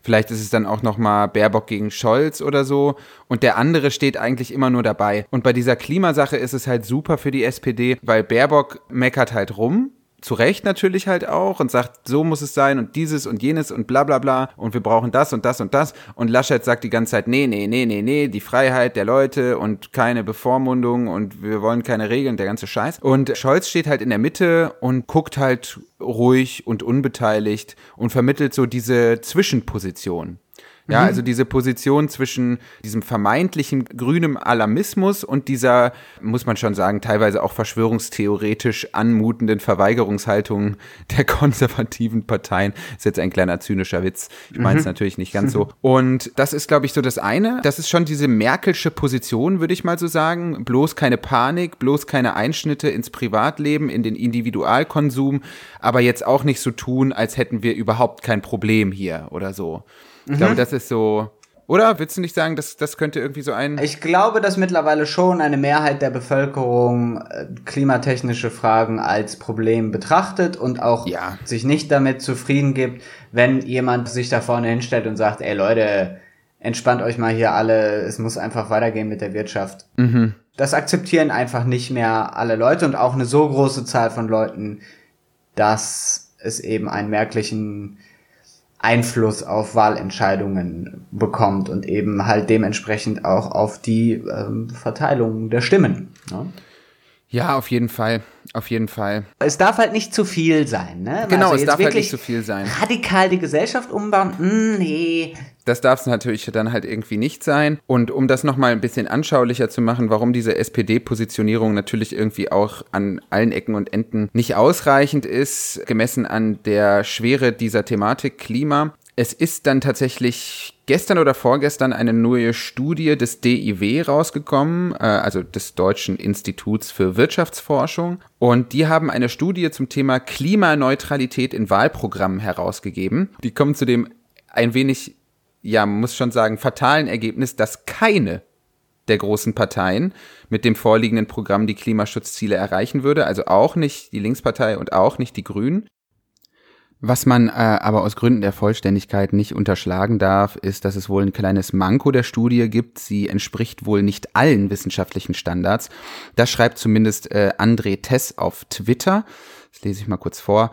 Vielleicht ist es dann auch noch mal Baerbock gegen Scholz oder so. Und der andere steht eigentlich immer nur dabei. Und bei dieser Klimasache ist es halt super für die SPD, weil Baerbock meckert halt rum zu Recht natürlich halt auch und sagt, so muss es sein und dieses und jenes und bla bla bla und wir brauchen das und das und das. Und Laschet sagt die ganze Zeit, nee, nee, nee, nee, nee, die Freiheit der Leute und keine Bevormundung und wir wollen keine Regeln, der ganze Scheiß. Und Scholz steht halt in der Mitte und guckt halt ruhig und unbeteiligt und vermittelt so diese Zwischenposition. Ja, mhm. also diese Position zwischen diesem vermeintlichen grünem Alarmismus und dieser, muss man schon sagen, teilweise auch verschwörungstheoretisch anmutenden Verweigerungshaltung der konservativen Parteien. Ist jetzt ein kleiner zynischer Witz. Ich meine es mhm. natürlich nicht ganz so. Und das ist, glaube ich, so das eine. Das ist schon diese Merkelsche Position, würde ich mal so sagen. Bloß keine Panik, bloß keine Einschnitte ins Privatleben, in den Individualkonsum, aber jetzt auch nicht so tun, als hätten wir überhaupt kein Problem hier oder so. Ich mhm. glaube, das ist so. Oder willst du nicht sagen, dass das könnte irgendwie so ein. Ich glaube, dass mittlerweile schon eine Mehrheit der Bevölkerung äh, klimatechnische Fragen als Problem betrachtet und auch ja. sich nicht damit zufrieden gibt, wenn jemand sich da vorne hinstellt und sagt, ey Leute, entspannt euch mal hier alle, es muss einfach weitergehen mit der Wirtschaft. Mhm. Das akzeptieren einfach nicht mehr alle Leute und auch eine so große Zahl von Leuten, dass es eben einen merklichen Einfluss auf Wahlentscheidungen bekommt und eben halt dementsprechend auch auf die ähm, Verteilung der Stimmen. Ne? Ja, auf jeden Fall. Auf jeden Fall. Es darf halt nicht zu viel sein, ne? Genau, also es darf halt nicht zu viel sein. Radikal die Gesellschaft umbauen? Hm, nee. Das darf es natürlich dann halt irgendwie nicht sein. Und um das nochmal ein bisschen anschaulicher zu machen, warum diese SPD-Positionierung natürlich irgendwie auch an allen Ecken und Enden nicht ausreichend ist, gemessen an der Schwere dieser Thematik Klima, es ist dann tatsächlich gestern oder vorgestern eine neue Studie des DIW rausgekommen, äh, also des Deutschen Instituts für Wirtschaftsforschung. Und die haben eine Studie zum Thema Klimaneutralität in Wahlprogrammen herausgegeben. Die kommen zu dem ein wenig, ja, muss schon sagen, fatalen Ergebnis, dass keine der großen Parteien mit dem vorliegenden Programm die Klimaschutzziele erreichen würde, also auch nicht die Linkspartei und auch nicht die Grünen. Was man äh, aber aus Gründen der Vollständigkeit nicht unterschlagen darf, ist, dass es wohl ein kleines Manko der Studie gibt. Sie entspricht wohl nicht allen wissenschaftlichen Standards. Das schreibt zumindest äh, André Tess auf Twitter. Das lese ich mal kurz vor.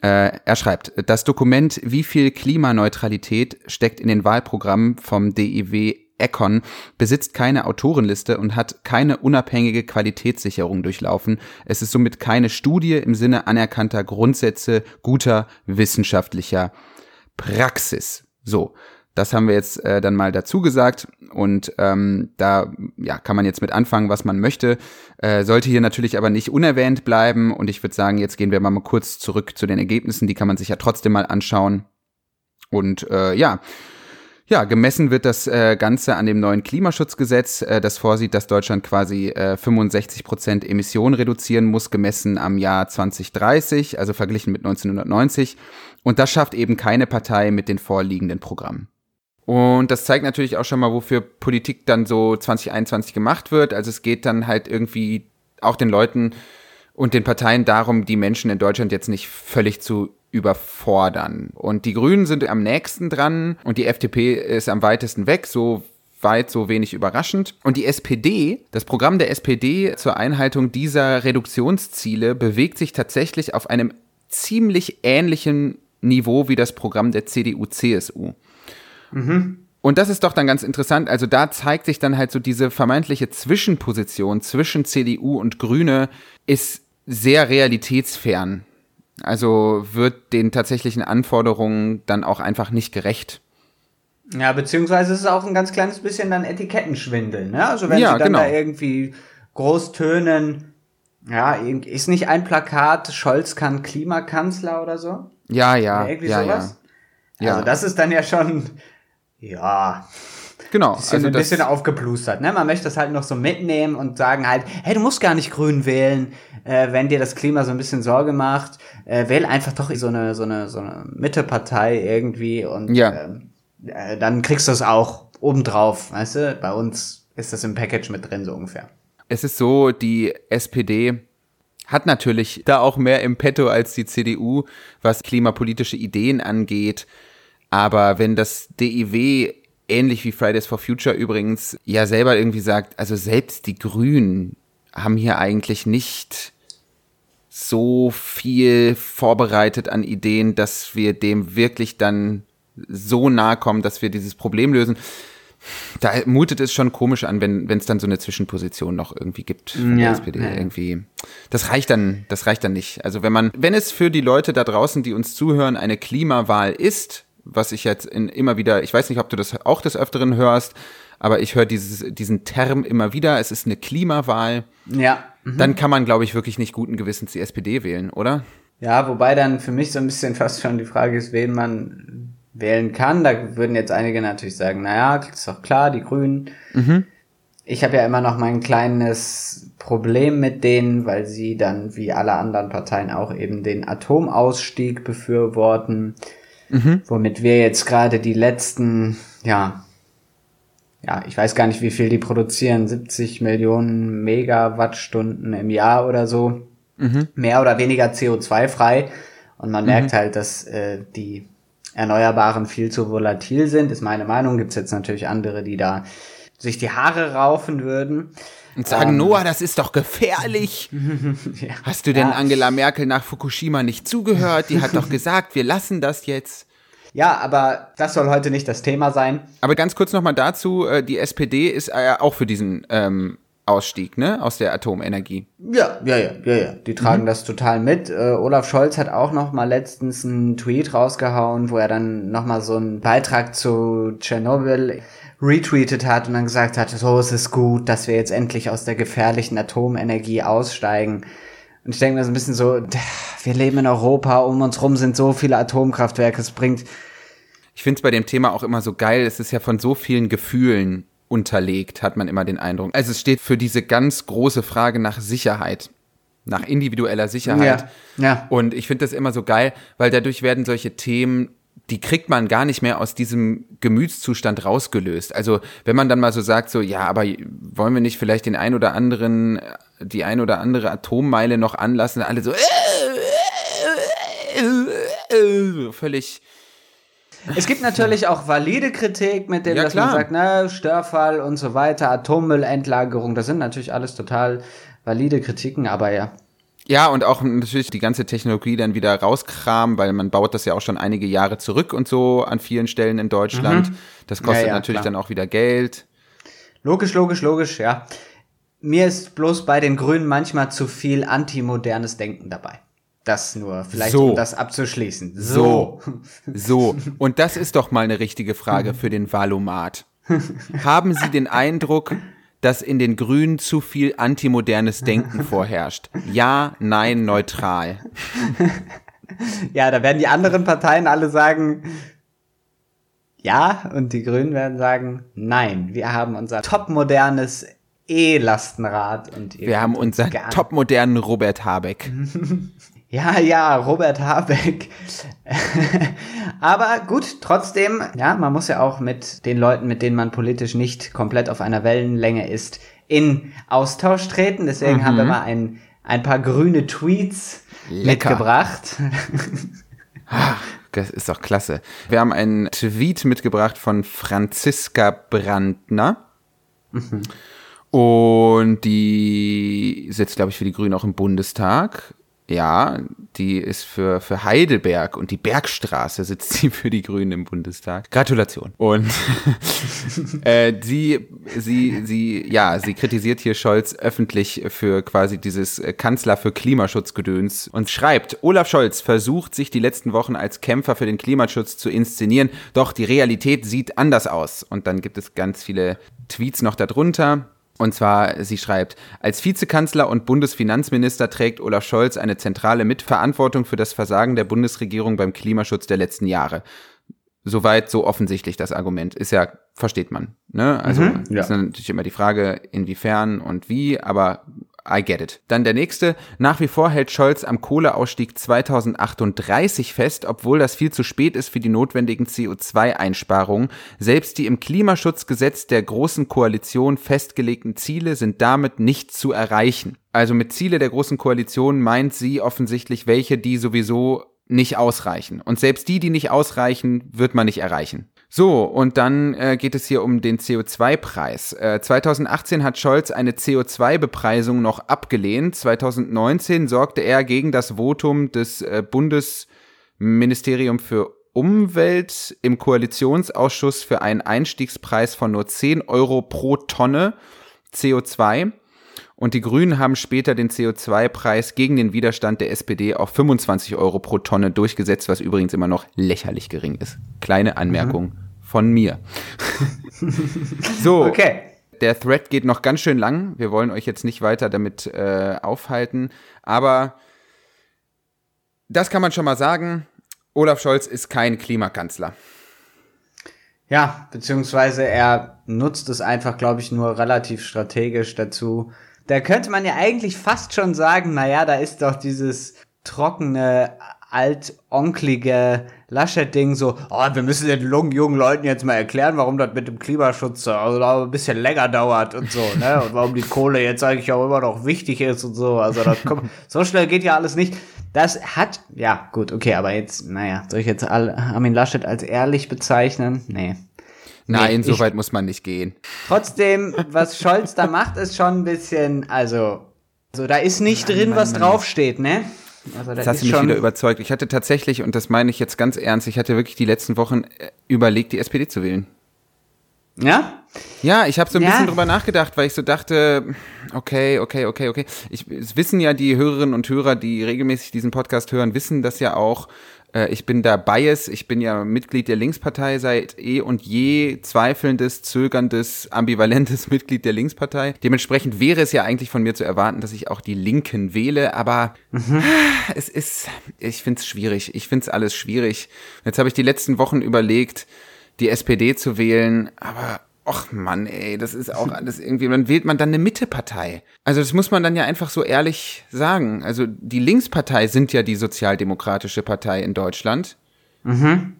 Äh, er schreibt, das Dokument Wie viel Klimaneutralität steckt in den Wahlprogrammen vom DIW Econ besitzt keine Autorenliste und hat keine unabhängige Qualitätssicherung durchlaufen. Es ist somit keine Studie im Sinne anerkannter Grundsätze guter wissenschaftlicher Praxis. So, das haben wir jetzt äh, dann mal dazu gesagt und ähm, da ja, kann man jetzt mit anfangen, was man möchte. Äh, sollte hier natürlich aber nicht unerwähnt bleiben und ich würde sagen, jetzt gehen wir mal, mal kurz zurück zu den Ergebnissen, die kann man sich ja trotzdem mal anschauen. Und äh, ja, ja, gemessen wird das äh, Ganze an dem neuen Klimaschutzgesetz, äh, das vorsieht, dass Deutschland quasi äh, 65 Prozent Emissionen reduzieren muss, gemessen am Jahr 2030, also verglichen mit 1990. Und das schafft eben keine Partei mit den vorliegenden Programmen. Und das zeigt natürlich auch schon mal, wofür Politik dann so 2021 gemacht wird. Also es geht dann halt irgendwie auch den Leuten und den Parteien darum, die Menschen in Deutschland jetzt nicht völlig zu überfordern. Und die Grünen sind am nächsten dran und die FDP ist am weitesten weg, so weit, so wenig überraschend. Und die SPD, das Programm der SPD zur Einhaltung dieser Reduktionsziele bewegt sich tatsächlich auf einem ziemlich ähnlichen Niveau wie das Programm der CDU-CSU. Mhm. Und das ist doch dann ganz interessant. Also da zeigt sich dann halt so diese vermeintliche Zwischenposition zwischen CDU und Grüne ist sehr realitätsfern. Also wird den tatsächlichen Anforderungen dann auch einfach nicht gerecht. Ja, beziehungsweise ist es auch ein ganz kleines bisschen dann Etikettenschwindel, ne? Also wenn ja, sie dann genau. da irgendwie groß tönen, ja, ist nicht ein Plakat, Scholz kann Klimakanzler oder so? Ja, ja. Oder irgendwie ja, sowas? Ja. Also das ist dann ja schon, ja. Genau. Bisschen, also ein bisschen aufgeplustert. Ne? Man möchte das halt noch so mitnehmen und sagen halt, hey, du musst gar nicht grün wählen, äh, wenn dir das Klima so ein bisschen Sorge macht. Äh, wähl einfach doch so eine, so eine, so eine Mittepartei irgendwie und ja. Ähm, äh, dann kriegst du es auch obendrauf. Weißt du, bei uns ist das im Package mit drin, so ungefähr. Es ist so, die SPD hat natürlich da auch mehr im Petto als die CDU, was klimapolitische Ideen angeht. Aber wenn das DIW ähnlich wie Fridays for Future übrigens ja selber irgendwie sagt, also selbst die Grünen haben hier eigentlich nicht so viel vorbereitet an Ideen, dass wir dem wirklich dann so nahe kommen, dass wir dieses Problem lösen. Da mutet es schon komisch an, wenn es dann so eine Zwischenposition noch irgendwie gibt von ja, der SPD. Ja. Irgendwie. Das reicht dann, das reicht dann nicht. Also wenn man, wenn es für die Leute da draußen, die uns zuhören, eine Klimawahl ist, was ich jetzt in, immer wieder, ich weiß nicht, ob du das auch des Öfteren hörst, aber ich höre diesen Term immer wieder, es ist eine Klimawahl. Ja. Mhm. Dann kann man, glaube ich, wirklich nicht guten Gewissens die SPD wählen, oder? Ja, wobei dann für mich so ein bisschen fast schon die Frage ist, wen man wählen kann. Da würden jetzt einige natürlich sagen, naja, ist doch klar, die Grünen. Mhm. Ich habe ja immer noch mein kleines Problem mit denen, weil sie dann wie alle anderen Parteien auch eben den Atomausstieg befürworten, mhm. womit wir jetzt gerade die letzten, ja, ja, ich weiß gar nicht, wie viel die produzieren, 70 Millionen Megawattstunden im Jahr oder so, mhm. mehr oder weniger CO2 frei. Und man mhm. merkt halt, dass äh, die Erneuerbaren viel zu volatil sind, ist meine Meinung. Gibt's jetzt natürlich andere, die da sich die Haare raufen würden. Und sagen, ähm, Noah, das ist doch gefährlich. ja. Hast du denn ja. Angela Merkel nach Fukushima nicht zugehört? Die hat doch gesagt, wir lassen das jetzt. Ja, aber das soll heute nicht das Thema sein. Aber ganz kurz nochmal dazu, äh, die SPD ist äh, auch für diesen ähm, Ausstieg, ne, aus der Atomenergie. Ja, ja, ja, ja, ja. Die tragen mhm. das total mit. Äh, Olaf Scholz hat auch noch mal letztens einen Tweet rausgehauen, wo er dann noch mal so einen Beitrag zu Tschernobyl retweetet hat und dann gesagt hat, so es ist gut, dass wir jetzt endlich aus der gefährlichen Atomenergie aussteigen. Und ich denke mir so ein bisschen so, wir leben in Europa, um uns rum sind so viele Atomkraftwerke, es bringt. Ich finde es bei dem Thema auch immer so geil, es ist ja von so vielen Gefühlen unterlegt, hat man immer den Eindruck. Also es steht für diese ganz große Frage nach Sicherheit, nach individueller Sicherheit. Ja, ja. Und ich finde das immer so geil, weil dadurch werden solche Themen die kriegt man gar nicht mehr aus diesem Gemütszustand rausgelöst. Also wenn man dann mal so sagt, so ja, aber wollen wir nicht vielleicht den ein oder anderen, die ein oder andere Atommeile noch anlassen, alle so völlig. Es gibt natürlich auch valide Kritik mit dem, ja, dass klar. man sagt, na, Störfall und so weiter, Atommüllendlagerung, das sind natürlich alles total valide Kritiken, aber ja, ja, und auch natürlich die ganze Technologie dann wieder rauskramen, weil man baut das ja auch schon einige Jahre zurück und so an vielen Stellen in Deutschland. Mhm. Das kostet ja, ja, natürlich klar. dann auch wieder Geld. Logisch, logisch, logisch, ja. Mir ist bloß bei den Grünen manchmal zu viel antimodernes Denken dabei. Das nur, vielleicht so. um das abzuschließen. So. So. Und das ist doch mal eine richtige Frage für den Valomat. Haben Sie den Eindruck, dass in den Grünen zu viel antimodernes Denken vorherrscht. Ja, nein, neutral. ja, da werden die anderen Parteien alle sagen, ja, und die Grünen werden sagen, nein, wir haben unser topmodernes E-Lastenrad und wir haben unseren topmodernen Robert Habeck. Ja, ja, Robert Habeck. Aber gut, trotzdem, ja, man muss ja auch mit den Leuten, mit denen man politisch nicht komplett auf einer Wellenlänge ist, in Austausch treten. Deswegen mhm. haben wir mal ein, ein paar grüne Tweets Lecker. mitgebracht. Das ist doch klasse. Wir haben einen Tweet mitgebracht von Franziska Brandner. Mhm. Und die sitzt, glaube ich, für die Grünen auch im Bundestag. Ja, die ist für, für Heidelberg und die Bergstraße sitzt sie für die Grünen im Bundestag. Gratulation. Und äh, sie, sie, sie, ja, sie kritisiert hier Scholz öffentlich für quasi dieses Kanzler für Klimaschutzgedöns und schreibt, Olaf Scholz versucht sich die letzten Wochen als Kämpfer für den Klimaschutz zu inszenieren, doch die Realität sieht anders aus. Und dann gibt es ganz viele Tweets noch darunter. Und zwar, sie schreibt, als Vizekanzler und Bundesfinanzminister trägt Olaf Scholz eine zentrale Mitverantwortung für das Versagen der Bundesregierung beim Klimaschutz der letzten Jahre. Soweit so offensichtlich das Argument. Ist ja, versteht man. Ne? Also mhm, ja. ist natürlich immer die Frage, inwiefern und wie, aber I get it. Dann der nächste. Nach wie vor hält Scholz am Kohleausstieg 2038 fest, obwohl das viel zu spät ist für die notwendigen CO2-Einsparungen. Selbst die im Klimaschutzgesetz der Großen Koalition festgelegten Ziele sind damit nicht zu erreichen. Also mit Ziele der Großen Koalition meint sie offensichtlich welche, die sowieso nicht ausreichen. Und selbst die, die nicht ausreichen, wird man nicht erreichen. So, und dann äh, geht es hier um den CO2-Preis. Äh, 2018 hat Scholz eine CO2-Bepreisung noch abgelehnt. 2019 sorgte er gegen das Votum des äh, Bundesministeriums für Umwelt im Koalitionsausschuss für einen Einstiegspreis von nur 10 Euro pro Tonne CO2. Und die Grünen haben später den CO2-Preis gegen den Widerstand der SPD auf 25 Euro pro Tonne durchgesetzt, was übrigens immer noch lächerlich gering ist. Kleine Anmerkung mhm. von mir. so. Okay. Der Thread geht noch ganz schön lang. Wir wollen euch jetzt nicht weiter damit äh, aufhalten. Aber das kann man schon mal sagen. Olaf Scholz ist kein Klimakanzler. Ja, beziehungsweise er nutzt es einfach, glaube ich, nur relativ strategisch dazu, da könnte man ja eigentlich fast schon sagen, naja, da ist doch dieses trockene, altonklige Laschet-Ding so, oh, wir müssen den jungen Leuten jetzt mal erklären, warum das mit dem Klimaschutz also ein bisschen länger dauert und so, ne? Und warum die Kohle jetzt eigentlich auch immer noch wichtig ist und so. Also das kommt, so schnell geht ja alles nicht. Das hat, ja, gut, okay, aber jetzt, naja, soll ich jetzt Armin Laschet als ehrlich bezeichnen? Nee. Nein, nee, so weit muss man nicht gehen. Trotzdem, was Scholz da macht, ist schon ein bisschen, also, also da ist nicht Mann, drin, Mann, was Mann. draufsteht, ne? Also, das hast du mich wieder überzeugt. Ich hatte tatsächlich, und das meine ich jetzt ganz ernst, ich hatte wirklich die letzten Wochen äh, überlegt, die SPD zu wählen. Ja? Ja, ich habe so ein ja. bisschen drüber nachgedacht, weil ich so dachte, okay, okay, okay, okay. Ich, es wissen ja die Hörerinnen und Hörer, die regelmäßig diesen Podcast hören, wissen das ja auch. Äh, ich bin da bias, ich bin ja Mitglied der Linkspartei seit eh und je zweifelndes, zögerndes, ambivalentes Mitglied der Linkspartei. Dementsprechend wäre es ja eigentlich von mir zu erwarten, dass ich auch die Linken wähle, aber mhm. es ist, ich finde es schwierig. Ich finde es alles schwierig. Jetzt habe ich die letzten Wochen überlegt, die SPD zu wählen, aber Och Mann, ey, das ist auch alles irgendwie, dann wählt man dann eine Mittepartei. Also das muss man dann ja einfach so ehrlich sagen. Also die Linkspartei sind ja die sozialdemokratische Partei in Deutschland. Mhm.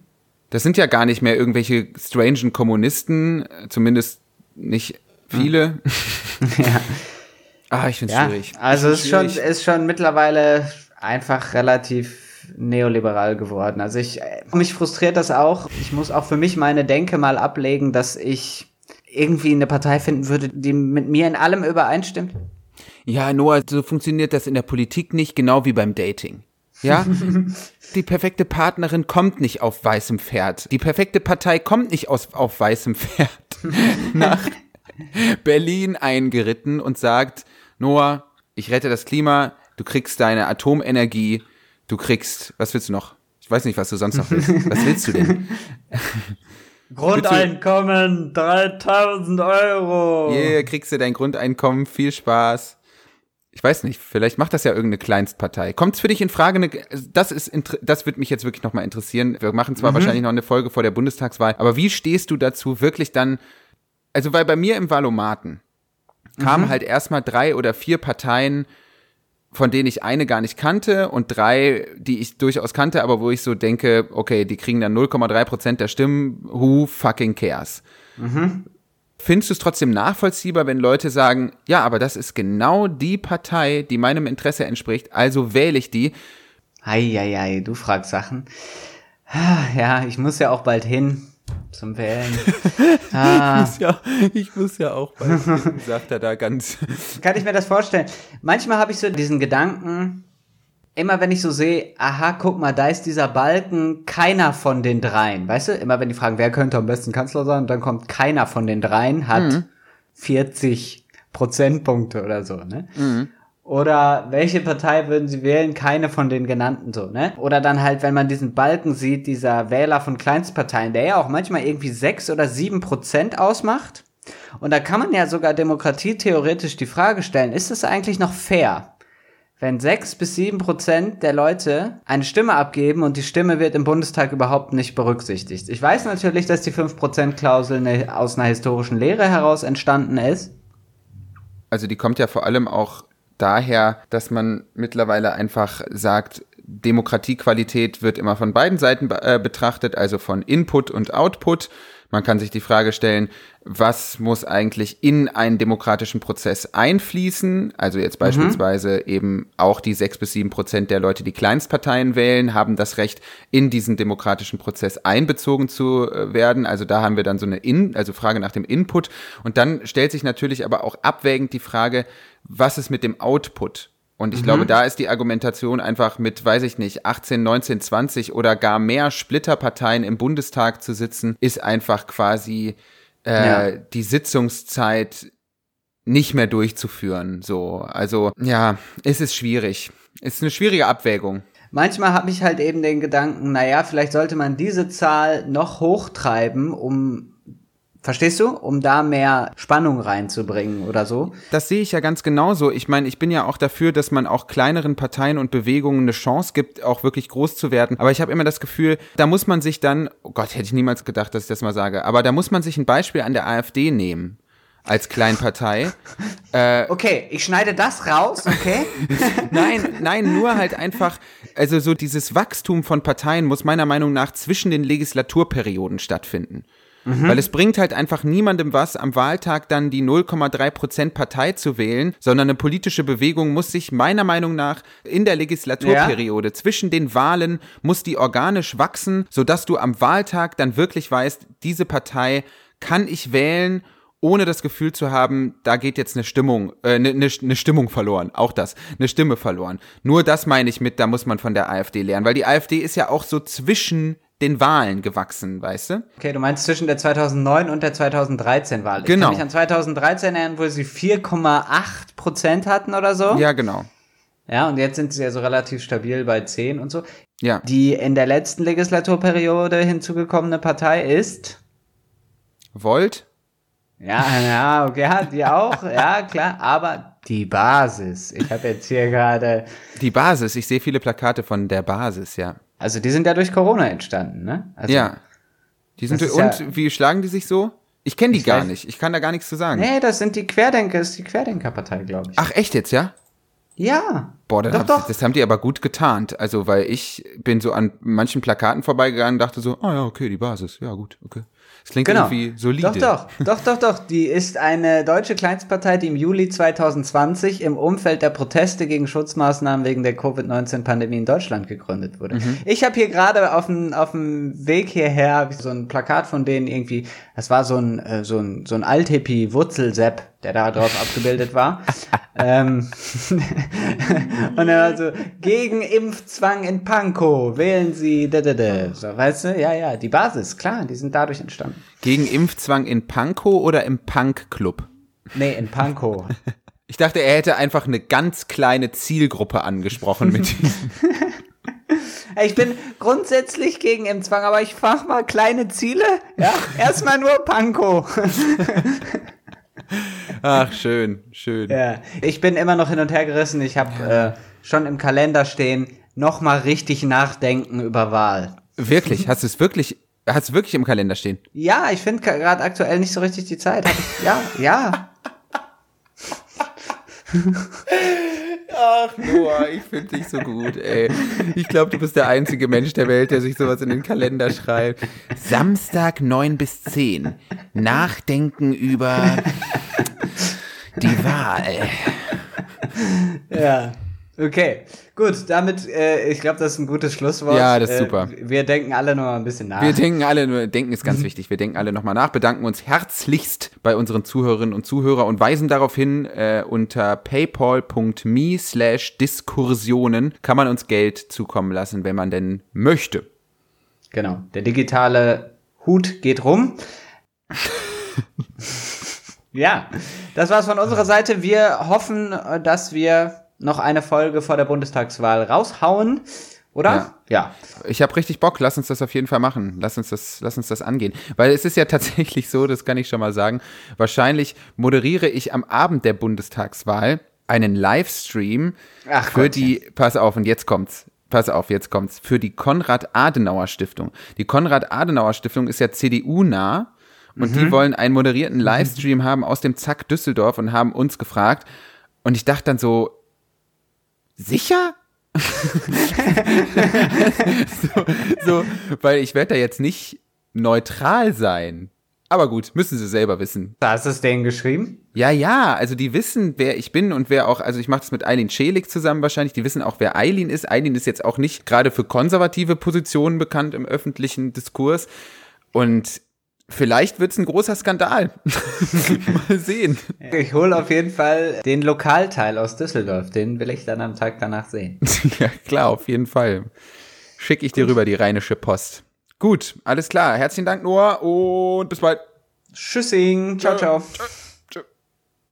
Das sind ja gar nicht mehr irgendwelche strangen Kommunisten, zumindest nicht viele. ja. Ah, ich finde es ja, schwierig. Also es ist schon, ist schon mittlerweile einfach relativ neoliberal geworden. Also ich, mich frustriert das auch. Ich muss auch für mich meine Denke mal ablegen, dass ich irgendwie eine Partei finden würde, die mit mir in allem übereinstimmt? Ja, Noah, so funktioniert das in der Politik nicht, genau wie beim Dating. Ja? Die perfekte Partnerin kommt nicht auf weißem Pferd. Die perfekte Partei kommt nicht aus, auf weißem Pferd nach Berlin eingeritten und sagt, Noah, ich rette das Klima, du kriegst deine Atomenergie, du kriegst, was willst du noch? Ich weiß nicht, was du sonst noch willst. Was willst du denn? Grundeinkommen 3000 Euro. Yeah, kriegst du dein Grundeinkommen, viel Spaß. Ich weiß nicht, vielleicht macht das ja irgendeine Kleinstpartei. Kommt es für dich in Frage, eine, das ist, das wird mich jetzt wirklich nochmal interessieren. Wir machen zwar mhm. wahrscheinlich noch eine Folge vor der Bundestagswahl, aber wie stehst du dazu, wirklich dann, also weil bei mir im Valomaten kamen mhm. halt erstmal drei oder vier Parteien, von denen ich eine gar nicht kannte und drei, die ich durchaus kannte, aber wo ich so denke, okay, die kriegen dann 0,3 Prozent der Stimmen, who fucking cares? Mhm. Findest du es trotzdem nachvollziehbar, wenn Leute sagen, ja, aber das ist genau die Partei, die meinem Interesse entspricht, also wähle ich die? Eieiei, du fragst Sachen. Ja, ich muss ja auch bald hin zum Wählen. Ah. ich, muss ja, ich muss ja auch bald sagt er da ganz. Kann ich mir das vorstellen? Manchmal habe ich so diesen Gedanken, immer wenn ich so sehe, aha, guck mal, da ist dieser Balken, keiner von den dreien. Weißt du, immer wenn die fragen, wer könnte am besten Kanzler sein, dann kommt keiner von den dreien, hat mhm. 40 Prozentpunkte oder so, ne? Mhm. Oder welche Partei würden Sie wählen? Keine von den genannten so, ne? Oder dann halt, wenn man diesen Balken sieht, dieser Wähler von Kleinstparteien, der ja auch manchmal irgendwie sechs oder sieben Prozent ausmacht. Und da kann man ja sogar Demokratie theoretisch die Frage stellen, ist es eigentlich noch fair, wenn sechs bis sieben Prozent der Leute eine Stimme abgeben und die Stimme wird im Bundestag überhaupt nicht berücksichtigt? Ich weiß natürlich, dass die 5%-Klausel ne, aus einer historischen Lehre heraus entstanden ist. Also die kommt ja vor allem auch daher, dass man mittlerweile einfach sagt, Demokratiequalität wird immer von beiden Seiten äh, betrachtet, also von Input und Output. Man kann sich die Frage stellen, was muss eigentlich in einen demokratischen Prozess einfließen? Also jetzt mhm. beispielsweise mhm. eben auch die sechs bis sieben Prozent der Leute, die Kleinstparteien wählen, haben das Recht, in diesen demokratischen Prozess einbezogen zu äh, werden. Also da haben wir dann so eine in, also Frage nach dem Input. Und dann stellt sich natürlich aber auch abwägend die Frage, was ist mit dem Output? Und ich mhm. glaube, da ist die Argumentation einfach mit, weiß ich nicht, 18, 19, 20 oder gar mehr Splitterparteien im Bundestag zu sitzen, ist einfach quasi äh, ja. die Sitzungszeit nicht mehr durchzuführen. So, also ja, es ist schwierig. Es ist eine schwierige Abwägung. Manchmal habe ich halt eben den Gedanken, naja, vielleicht sollte man diese Zahl noch hochtreiben, um Verstehst du? Um da mehr Spannung reinzubringen oder so. Das sehe ich ja ganz genauso. Ich meine, ich bin ja auch dafür, dass man auch kleineren Parteien und Bewegungen eine Chance gibt, auch wirklich groß zu werden. Aber ich habe immer das Gefühl, da muss man sich dann, oh Gott, hätte ich niemals gedacht, dass ich das mal sage, aber da muss man sich ein Beispiel an der AfD nehmen als Kleinpartei. äh, okay, ich schneide das raus, okay? nein, nein, nur halt einfach, also so dieses Wachstum von Parteien muss meiner Meinung nach zwischen den Legislaturperioden stattfinden. Mhm. Weil es bringt halt einfach niemandem was, am Wahltag dann die 0,3 Prozent Partei zu wählen, sondern eine politische Bewegung muss sich meiner Meinung nach in der Legislaturperiode ja. zwischen den Wahlen muss die organisch wachsen, sodass du am Wahltag dann wirklich weißt, diese Partei kann ich wählen ohne das Gefühl zu haben, da geht jetzt eine Stimmung, äh, eine, eine, eine Stimmung verloren, auch das, eine Stimme verloren. Nur das meine ich mit, da muss man von der AfD lernen, weil die AfD ist ja auch so zwischen den Wahlen gewachsen, weißt du? Okay, du meinst zwischen der 2009 und der 2013 Wahl. Genau. Ich kann mich an 2013 erinnern, wo sie 4,8 Prozent hatten oder so. Ja, genau. Ja, und jetzt sind sie ja so relativ stabil bei 10 und so. Ja. Die in der letzten Legislaturperiode hinzugekommene Partei ist? Volt? Ja, ja, okay, ja, die auch, ja, klar, aber die Basis. Ich habe jetzt hier gerade. Die Basis, ich sehe viele Plakate von der Basis, ja. Also die sind ja durch Corona entstanden, ne? Also, ja. Die sind und ja, wie schlagen die sich so? Ich kenne die ich gar weiß, nicht. Ich kann da gar nichts zu sagen. Nee, das sind die Querdenker, das ist die Querdenkerpartei, glaube ich. Ach, echt jetzt, ja? Ja. Boah, doch, hab, doch. das haben die aber gut getarnt. Also, weil ich bin so an manchen Plakaten vorbeigegangen und dachte so, ah oh ja, okay, die Basis. Ja, gut, okay. Das klingt genau. irgendwie solide. Doch, doch, doch, doch, doch. Die ist eine deutsche Kleinstpartei, die im Juli 2020 im Umfeld der Proteste gegen Schutzmaßnahmen wegen der Covid-19-Pandemie in Deutschland gegründet wurde. Mhm. Ich habe hier gerade auf dem auf dem Weg hierher so ein Plakat von denen irgendwie, das war so ein äh, so ein so ein Althippie Wurzelsepp, der da drauf abgebildet war. ähm, und er war so, gegen Impfzwang in Pankow, wählen Sie, da, da, da. So, weißt du, ja, ja, die Basis, klar, die sind dadurch entstanden. Gegen Impfzwang in Pankow oder im Punk-Club? Nee, in Pankow. Ich dachte, er hätte einfach eine ganz kleine Zielgruppe angesprochen mit Ich bin grundsätzlich gegen Impfzwang, aber ich frage mal kleine Ziele. Ja, erstmal nur Pankow. Ach, schön, schön. Ja, ich bin immer noch hin und her gerissen. Ich habe ja. äh, schon im Kalender stehen, nochmal richtig nachdenken über Wahl. Wirklich? Hast du es wirklich, hast du wirklich im Kalender stehen? Ja, ich finde gerade aktuell nicht so richtig die Zeit. Ich, ja, ja. Ach, Noah, ich finde dich so gut, ey. Ich glaube, du bist der einzige Mensch der Welt, der sich sowas in den Kalender schreibt. Samstag 9 bis 10. Nachdenken über die Wahl. Ja. Okay, gut, damit, äh, ich glaube, das ist ein gutes Schlusswort. Ja, das ist äh, super. Wir denken alle noch mal ein bisschen nach. Wir denken alle, nur, denken ist ganz wichtig, wir denken alle noch mal nach, bedanken uns herzlichst bei unseren Zuhörerinnen und Zuhörern und weisen darauf hin, äh, unter paypal.me slash Diskursionen kann man uns Geld zukommen lassen, wenn man denn möchte. Genau, der digitale Hut geht rum. ja, das war's von unserer Seite. Wir hoffen, dass wir noch eine Folge vor der Bundestagswahl raushauen. Oder? Ja. ja. Ich habe richtig Bock. Lass uns das auf jeden Fall machen. Lass uns das, lass uns das angehen. Weil es ist ja tatsächlich so, das kann ich schon mal sagen. Wahrscheinlich moderiere ich am Abend der Bundestagswahl einen Livestream Ach für Gott. die, pass auf, und jetzt kommt's. Pass auf, jetzt kommt's. Für die Konrad-Adenauer-Stiftung. Die Konrad-Adenauer-Stiftung ist ja CDU-nah und mhm. die wollen einen moderierten Livestream haben aus dem Zack Düsseldorf und haben uns gefragt. Und ich dachte dann so, sicher? so, so, weil ich werde da jetzt nicht neutral sein. Aber gut, müssen sie selber wissen. Hast du es denen geschrieben? Ja, ja, also die wissen, wer ich bin und wer auch, also ich mache das mit Eileen Schelik zusammen wahrscheinlich, die wissen auch, wer Eileen ist. Eileen ist jetzt auch nicht gerade für konservative Positionen bekannt im öffentlichen Diskurs. Und Vielleicht wird es ein großer Skandal. Mal sehen. Ich hole auf jeden Fall den Lokalteil aus Düsseldorf. Den will ich dann am Tag danach sehen. ja, klar, auf jeden Fall. Schicke ich Gut. dir rüber die rheinische Post. Gut, alles klar. Herzlichen Dank, Noah, und bis bald. Tschüssing. Ciao, ciao. ciao.